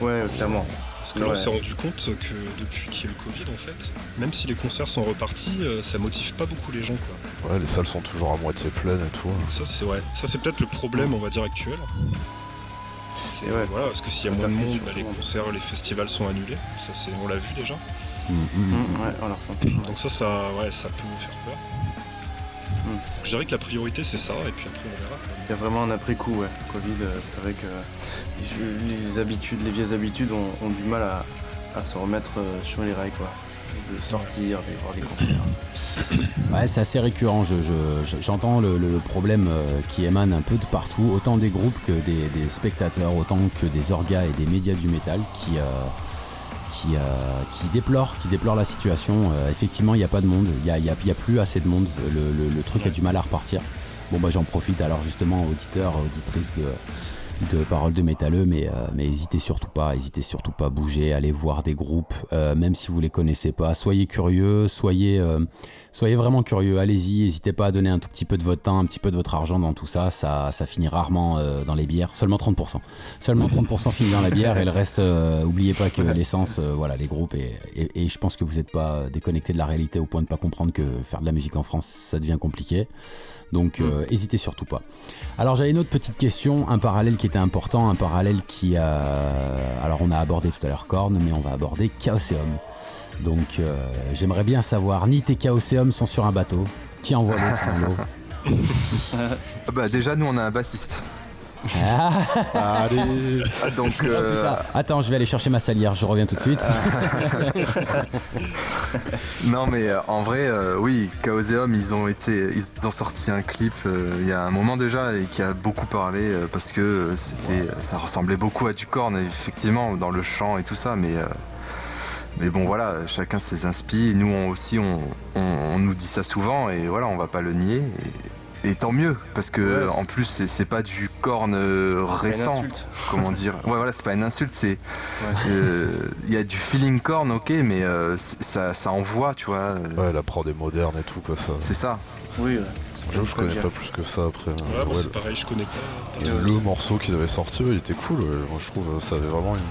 Ouais, clairement. Parce que là, on s'est rendu compte que depuis qu'il y a eu le Covid, en fait, même si les concerts sont repartis, euh, ça motive pas beaucoup les gens, quoi. Ouais, les salles sont toujours à moitié pleines et tout. Donc ça, c'est ouais. Ça, c'est peut-être le problème, on va dire, actuel. C'est ouais. voilà, parce que s'il y a moins de monde, bah, les concerts, les festivals sont annulés. Ça, c'est, on l'a vu déjà. Hum, hum. Mmh, ouais, on l'a ressenti. Donc ça, ça, ouais, ça peut faire peur. Mm. Je dirais que la priorité, c'est ça, et puis après, on verra. quoi. Il y a vraiment un après-coup, ouais. Covid, euh, c'est vrai que les- les habitudes, les vieilles habitudes ont, ont du mal à, à se remettre euh, sur les rails, quoi. De sortir, de voir les concerts. [COUGHS] Ouais, c'est assez récurrent. Je- je- je- J'entends le, le problème euh, qui émane un peu de partout, autant des groupes que des, des spectateurs, autant que des orgas et des médias du métal qui, euh, qui, euh, qui, déplorent, qui déplorent la situation. Euh, effectivement, il n'y a pas de monde, il n'y a, y a- y a plus assez de monde. Le, le- le truc a du mal à repartir. Bon, bah j'en profite alors justement, auditeurs, auditrices de, de paroles de métalleux, mais, euh, mais hésitez surtout pas, hésitez surtout pas à bouger, allez voir des groupes, euh, même si vous les connaissez pas. Soyez curieux, soyez, euh, soyez vraiment curieux, allez-y, n'hésitez pas à donner un tout petit peu de votre temps, un petit peu de votre argent dans tout ça, ça, ça finit rarement euh, dans les bières, seulement 30%. Seulement 30% finit dans la bière et le reste, oubliez pas que l'essence, voilà, les groupes, et, et, et je pense que vous n'êtes pas déconnecté de la réalité au point de pas comprendre que faire de la musique en France, ça devient compliqué. Donc euh, hésitez surtout pas. Alors j'avais une autre petite question, un parallèle qui était important, un parallèle qui a... Alors on a abordé tout à l'heure Korn, mais on va aborder Chaoseum. Donc euh, j'aimerais bien savoir, Nit et Chaoseum sont sur un bateau. Qui envoie l'autre [LAUGHS] Ah Bah déjà nous on a un bassiste. Ah, Allez donc euh. Attends, je vais aller chercher ma salière, je reviens tout de suite. [LAUGHS] non mais euh, en vrai euh, oui Chaoseum ils ont été ils ont sorti un clip euh, il y a un moment déjà et qui a beaucoup parlé parce que c'était ça ressemblait beaucoup à du corn effectivement dans le chant et tout ça mais euh, mais bon voilà chacun ses nous on aussi on, on, on nous dit ça souvent et voilà on va pas le nier et, et tant mieux parce que Ouais, en plus c'est pas du corn euh, C'est pas une récent insulte. [LAUGHS] comment dire ouais voilà c'est pas une insulte c'est euh, il y a du feeling corn ok mais euh, ça envoie tu vois euh, Ouais, la prod est moderne et tout, quoi, ça. c'est ça Oui, ouais. J'avoue, je connais pas plus que ça après. Ouais, bah, Ouais, c'est pareil, je connais pas. le, le morceau qu'ils avaient sorti, il était cool. ouais. Moi, je trouve euh, ça avait vraiment une.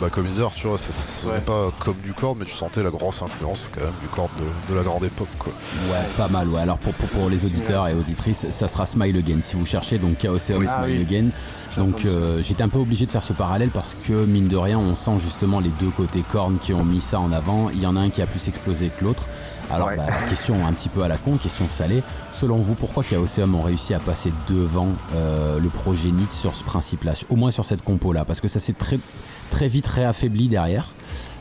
Bah, comme dire, tu vois, ça, ça sonnait Ouais. pas comme du corps, mais tu sentais la grosse influence quand même du corps de, de la grande époque, quoi. Ouais, pas mal, ouais. Alors pour, pour, pour les auditeurs et auditrices, ça sera Smile Again. Si vous cherchez donc Chaoseum Ah Smile oui. Again. Donc euh, j'étais un peu obligé de faire ce parallèle parce que mine de rien, on sent justement les deux côtés cornes qui ont mis ça en avant. Il y en a un qui a plus explosé que l'autre. Alors Ouais. bah, question un petit peu à la con, question salée. Selon vous, pourquoi Chaoseum ont réussi à passer devant euh, le projet NIT sur ce principe-là, au moins sur cette compo-là, parce que ça s'est très très vite réaffaibli derrière.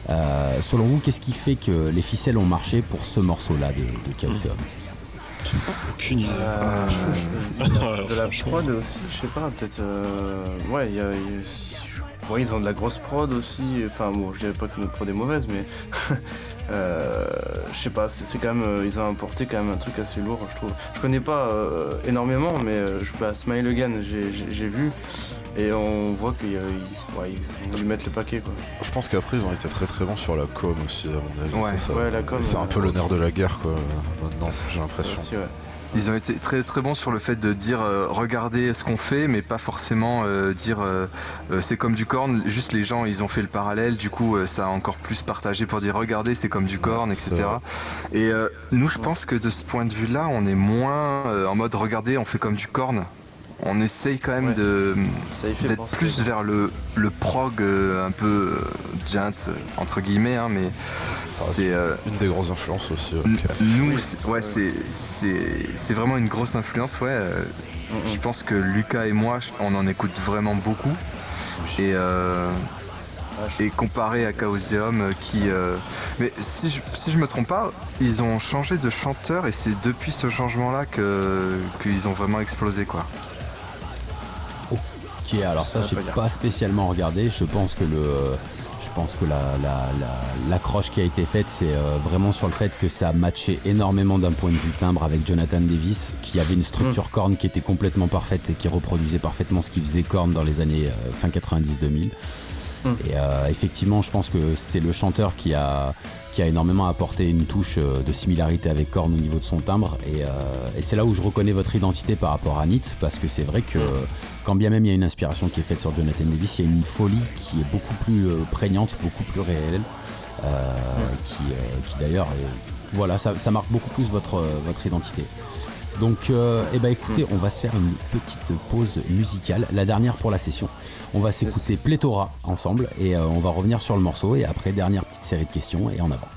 Euh, selon vous, qu'est-ce qui fait que les ficelles ont marché pour ce morceau-là de, de Chaoseum Aucune idée. Euh, [LAUGHS] de la prod aussi, je sais pas, peut-être. euh, ouais, il y a. y a- ouais, ils ont de la grosse prod aussi. Enfin, bon, je dirais pas que notre prod est mauvaise, mais. [LAUGHS] euh, je sais pas, c'est quand même. euh, Ils ont apporté quand même un truc assez lourd, je trouve. Je connais pas euh, énormément, mais je bah, Smile Again, j'ai- vu. Et on voit qu'ils ils- ouais, ils ont mettre le paquet, quoi. Je pense qu'après, ils ont été très très bons sur la com aussi, à mon avis. Ouais. c'est ça. Ouais, la com, C'est un peu le nerf de la guerre, quoi, maintenant, j'ai l'impression. Ils ont été très très bons sur le fait de dire euh, regardez ce qu'on fait, mais pas forcément euh, dire euh, c'est comme du corn. Juste les gens ils ont fait le parallèle, du coup ça a encore plus partagé pour dire regardez c'est comme du corn, etc. Et nous je pense que de ce point de vue là, on est moins en mode regardez on fait comme du corn. On essaye quand même Ouais. de d'être plus vers le, le prog euh, un peu euh, gent euh, entre guillemets, hein, mais c'est euh, une des grosses influences aussi. Nous, ouais, c'est vraiment une grosse influence, ouais. euh, Mm. Je pense que Lucas et moi, on en écoute vraiment beaucoup. Et, euh, Ah, et comparé à Chaoseum, euh, qui. euh, Mais si je, si je me trompe pas, ils ont changé de chanteur et c'est depuis ce changement-là que qu'ils ont vraiment explosé, quoi. Alors ça, Ça j'ai pas spécialement regardé. Je pense que le, je pense que la, la- la- l'accroche qui a été faite, c'est euh, vraiment sur le fait que ça a matché énormément d'un point de vue timbre avec Jonathan Davis, qui avait une structure corne qui était complètement parfaite et qui reproduisait parfaitement ce qu'il faisait corne dans les années euh, fin 90-2000. Mm. Et euh, effectivement, je pense que c'est le chanteur qui a, qui a énormément apporté une touche euh, de similarité avec Korn au niveau de son timbre. Et, euh, et c'est là où je reconnais votre identité par rapport à Nit, parce que c'est vrai que quand bien même il y a une inspiration qui est faite sur Jonathan Davis, il y a une folie qui est beaucoup plus euh, prégnante, beaucoup plus réelle, euh, qui, euh, qui d'ailleurs, voilà, ça, ça marque beaucoup plus votre, votre identité. Donc, euh, eh ben, écoutez, on va se faire une petite pause musicale, la dernière pour la session. On va s'écouter Pléthora ensemble et euh, on va revenir sur le morceau et après dernière petite série de questions et en avant.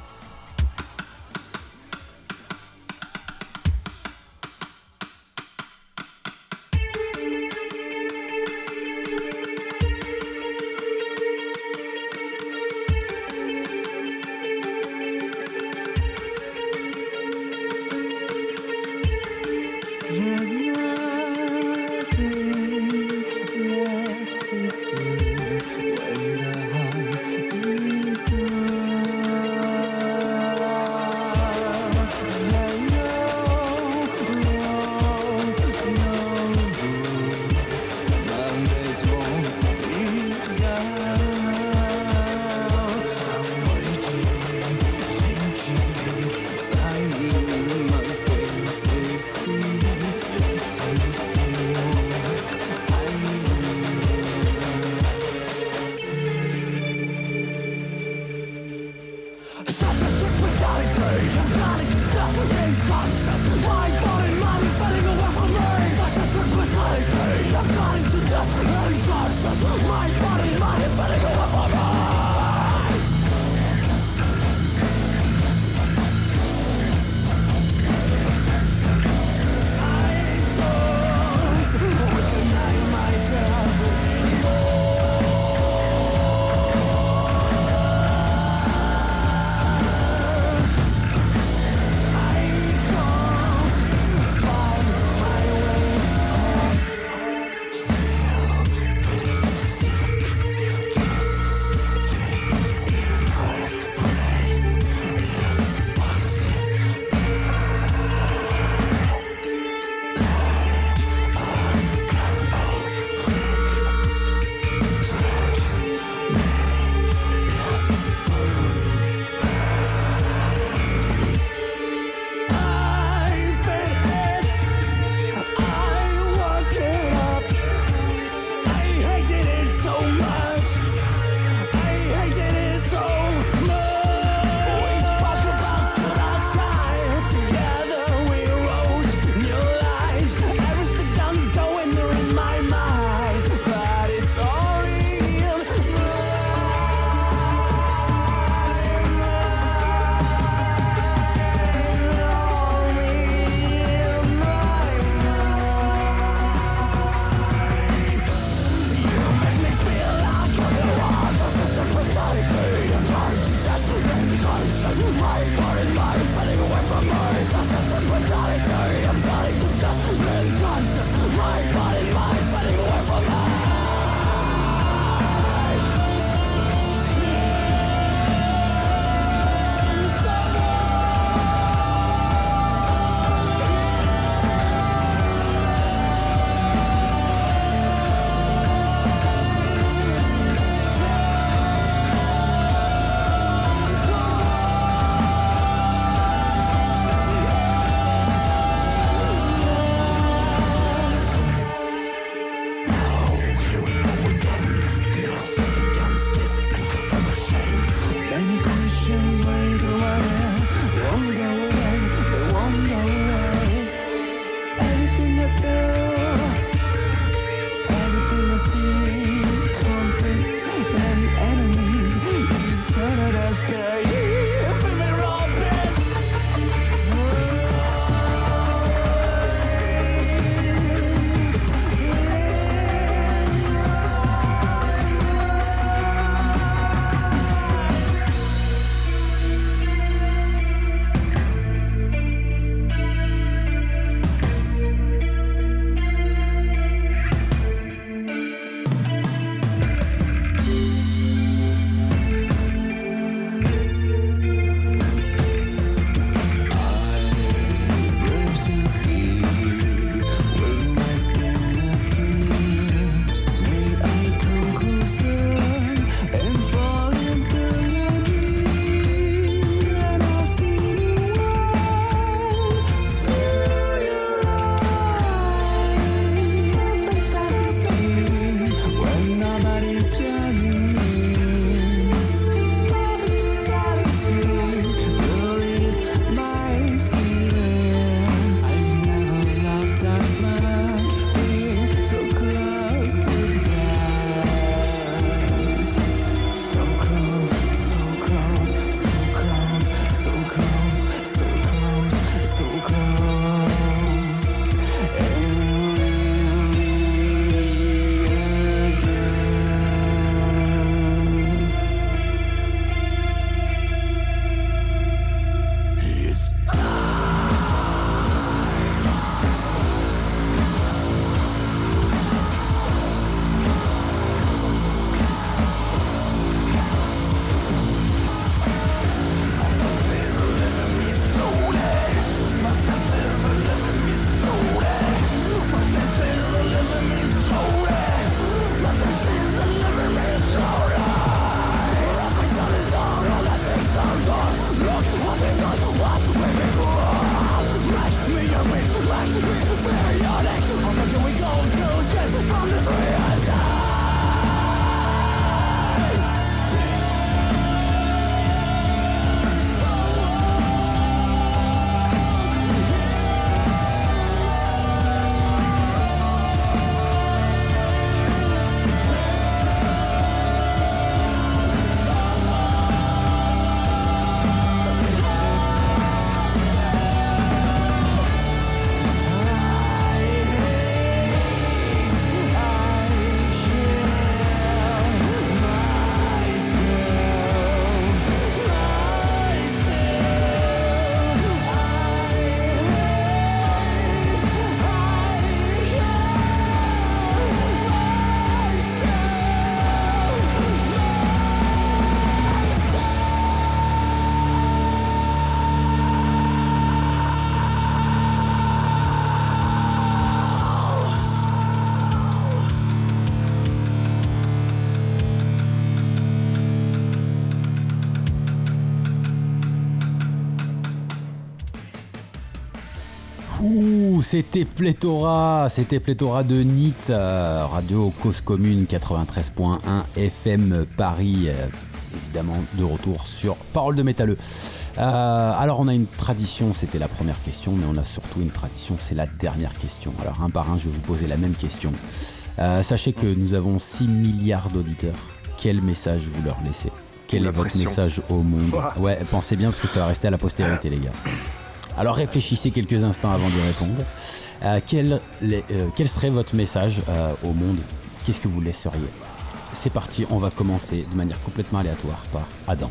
C'était Pléthora, c'était Pléthora de NIT, euh, Radio Cause Commune 93.1 FM Paris, euh, évidemment de retour sur Parole de métalleux. Euh, alors on a une tradition, c'était la première question, mais on a surtout une tradition, c'est la dernière question. Alors un par un, je vais vous poser la même question. Sachez que nous avons 6 milliards d'auditeurs. Quel message vous leur laissez? Quel est votre pression. message au monde? Ouais, pensez bien parce que ça va rester à la postérité les gars. Alors réfléchissez quelques instants avant de répondre. Euh, quel, les- euh, quel serait votre message euh, au monde? Qu'est-ce que vous laisseriez? C'est parti, on va commencer de manière complètement aléatoire par Adam.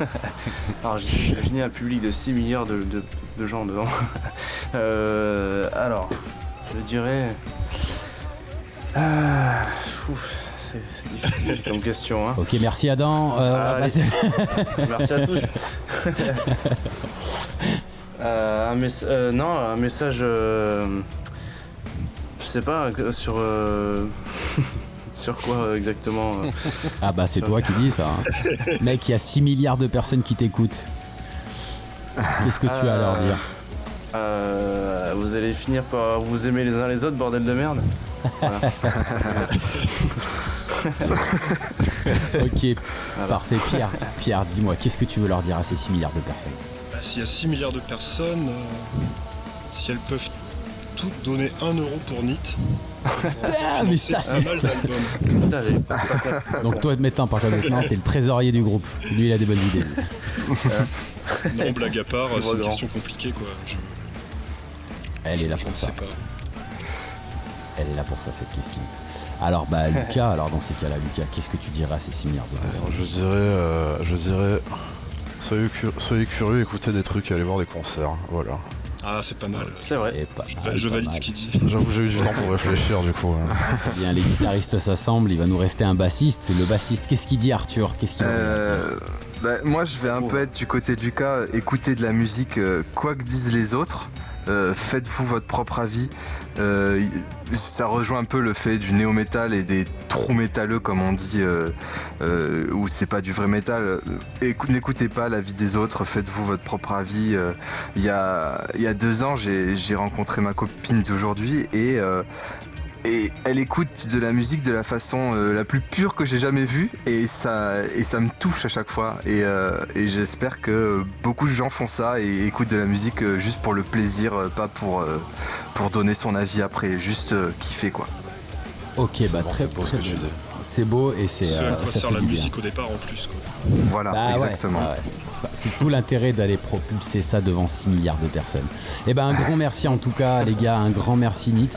[LAUGHS] Alors j'ai imaginé un public de 6 milliards de, de- de gens devant. [LAUGHS] Alors, je dirais. Ah, ouf, c'est difficile comme [LAUGHS] question. Hein. Ok, merci Adam. Euh, Merci à tous. Euh, un mess- euh, non, un message. euh, je sais pas, sur. [LAUGHS] sur quoi exactement. [LAUGHS] Ah bah c'est toi qui dis ça. hein. [LAUGHS] Mec, il y a 6 milliards de personnes qui t'écoutent. Qu'est-ce que tu as à leur dire Euh, Vous allez finir par vous aimer les uns les autres, bordel de merde Voilà. Ok, parfait. Pierre, Pierre dis-moi, qu'est-ce que tu veux leur dire à ces 6 milliards de personnes? S'il y a 6 milliards de personnes, euh, si elles peuvent toutes donner 1 euro pour NIT, [LAUGHS] Ah, mais ça c'est mal. [LAUGHS] Putain, Donc toi, maintenant, par contre, maintenant, t'es le trésorier du groupe. Lui, il a des bonnes idées. [LAUGHS] Non, blague à part, c'est une grand. question compliquée quoi. Je, Elle est là pour ça. pas. Elle est là pour ça, cette question. Alors, bah, Lucas, alors dans ces cas-là, Lucas, qu'est-ce que tu dirais à ces 6 milliards de personnes? Alors, je dirais, euh, je dirais, soyez, cu- soyez curieux, écoutez des trucs et allez voir des concerts. Voilà. Ah, c'est pas mal. C'est vrai. Et pas Je, mal, je pas valide mal. ce qu'il dit. J'avoue, j'ai eu du temps pour [LAUGHS] réfléchir du coup. hein. Bien, les guitaristes s'assemblent, il va nous rester un bassiste. Le bassiste, qu'est-ce qu'il dit, Arthur? Qu'est-ce qu'il Euh, bah, moi, je vais un peu être du côté de Lucas. Écoutez de la musique, euh, quoi que disent les autres. Euh, Faites-vous votre propre avis. Euh, ça rejoint un peu le fait du néo-métal et des trous métalleux, comme on dit, euh, euh, où c'est pas du vrai métal. Écou- N'écoutez pas l'avis des autres. Faites-vous votre propre avis. Il y, a, deux ans, j'ai rencontré ma copine d'aujourd'hui et et elle écoute de la musique de la façon euh, la plus pure que j'ai jamais vue et ça et ça me touche à chaque fois et, euh, et j'espère que beaucoup de gens font ça et écoutent de la musique euh, juste pour le plaisir pas pour euh, pour donner son avis après juste euh, kiffer quoi Ok, bah Bon, très, ce très tu beau. dis. C'est beau et c'est euh, ça sert fait la du bien. musique au départ en plus quoi. voilà Bah exactement ouais, c'est tout l'intérêt d'aller propulser ça devant 6 milliards de personnes. Et ben un grand merci en tout cas les gars, un grand merci Nit.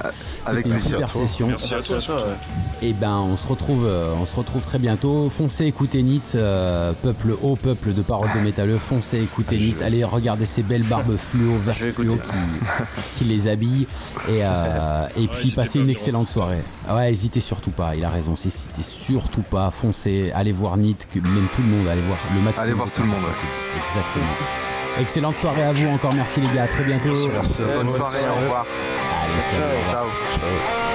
avec C'était une plaisir. super session. Merci à toi. toi, ouais. Et ben on se retrouve euh, on se retrouve très bientôt. Foncez écouter Nit, euh, peuple haut peuple de paroles de métalleux, foncez écouter Nit. Allez regarder ces belles barbes [LAUGHS] fluo, vert fluo qui, qui les habillent et, euh, et puis passez une excellente soirée. Ah Ouais, hésitez surtout pas, il a raison, c'est- hésitez surtout pas, foncez, allez voir Nit, que même tout le monde, allez voir le maximum. Allez voir tout le monde, possible. Exactement. Excellente soirée à vous encore, merci les gars, à très bientôt. Merci à bonne soirée au revoir Allez, salut. Ciao. ciao Ciao.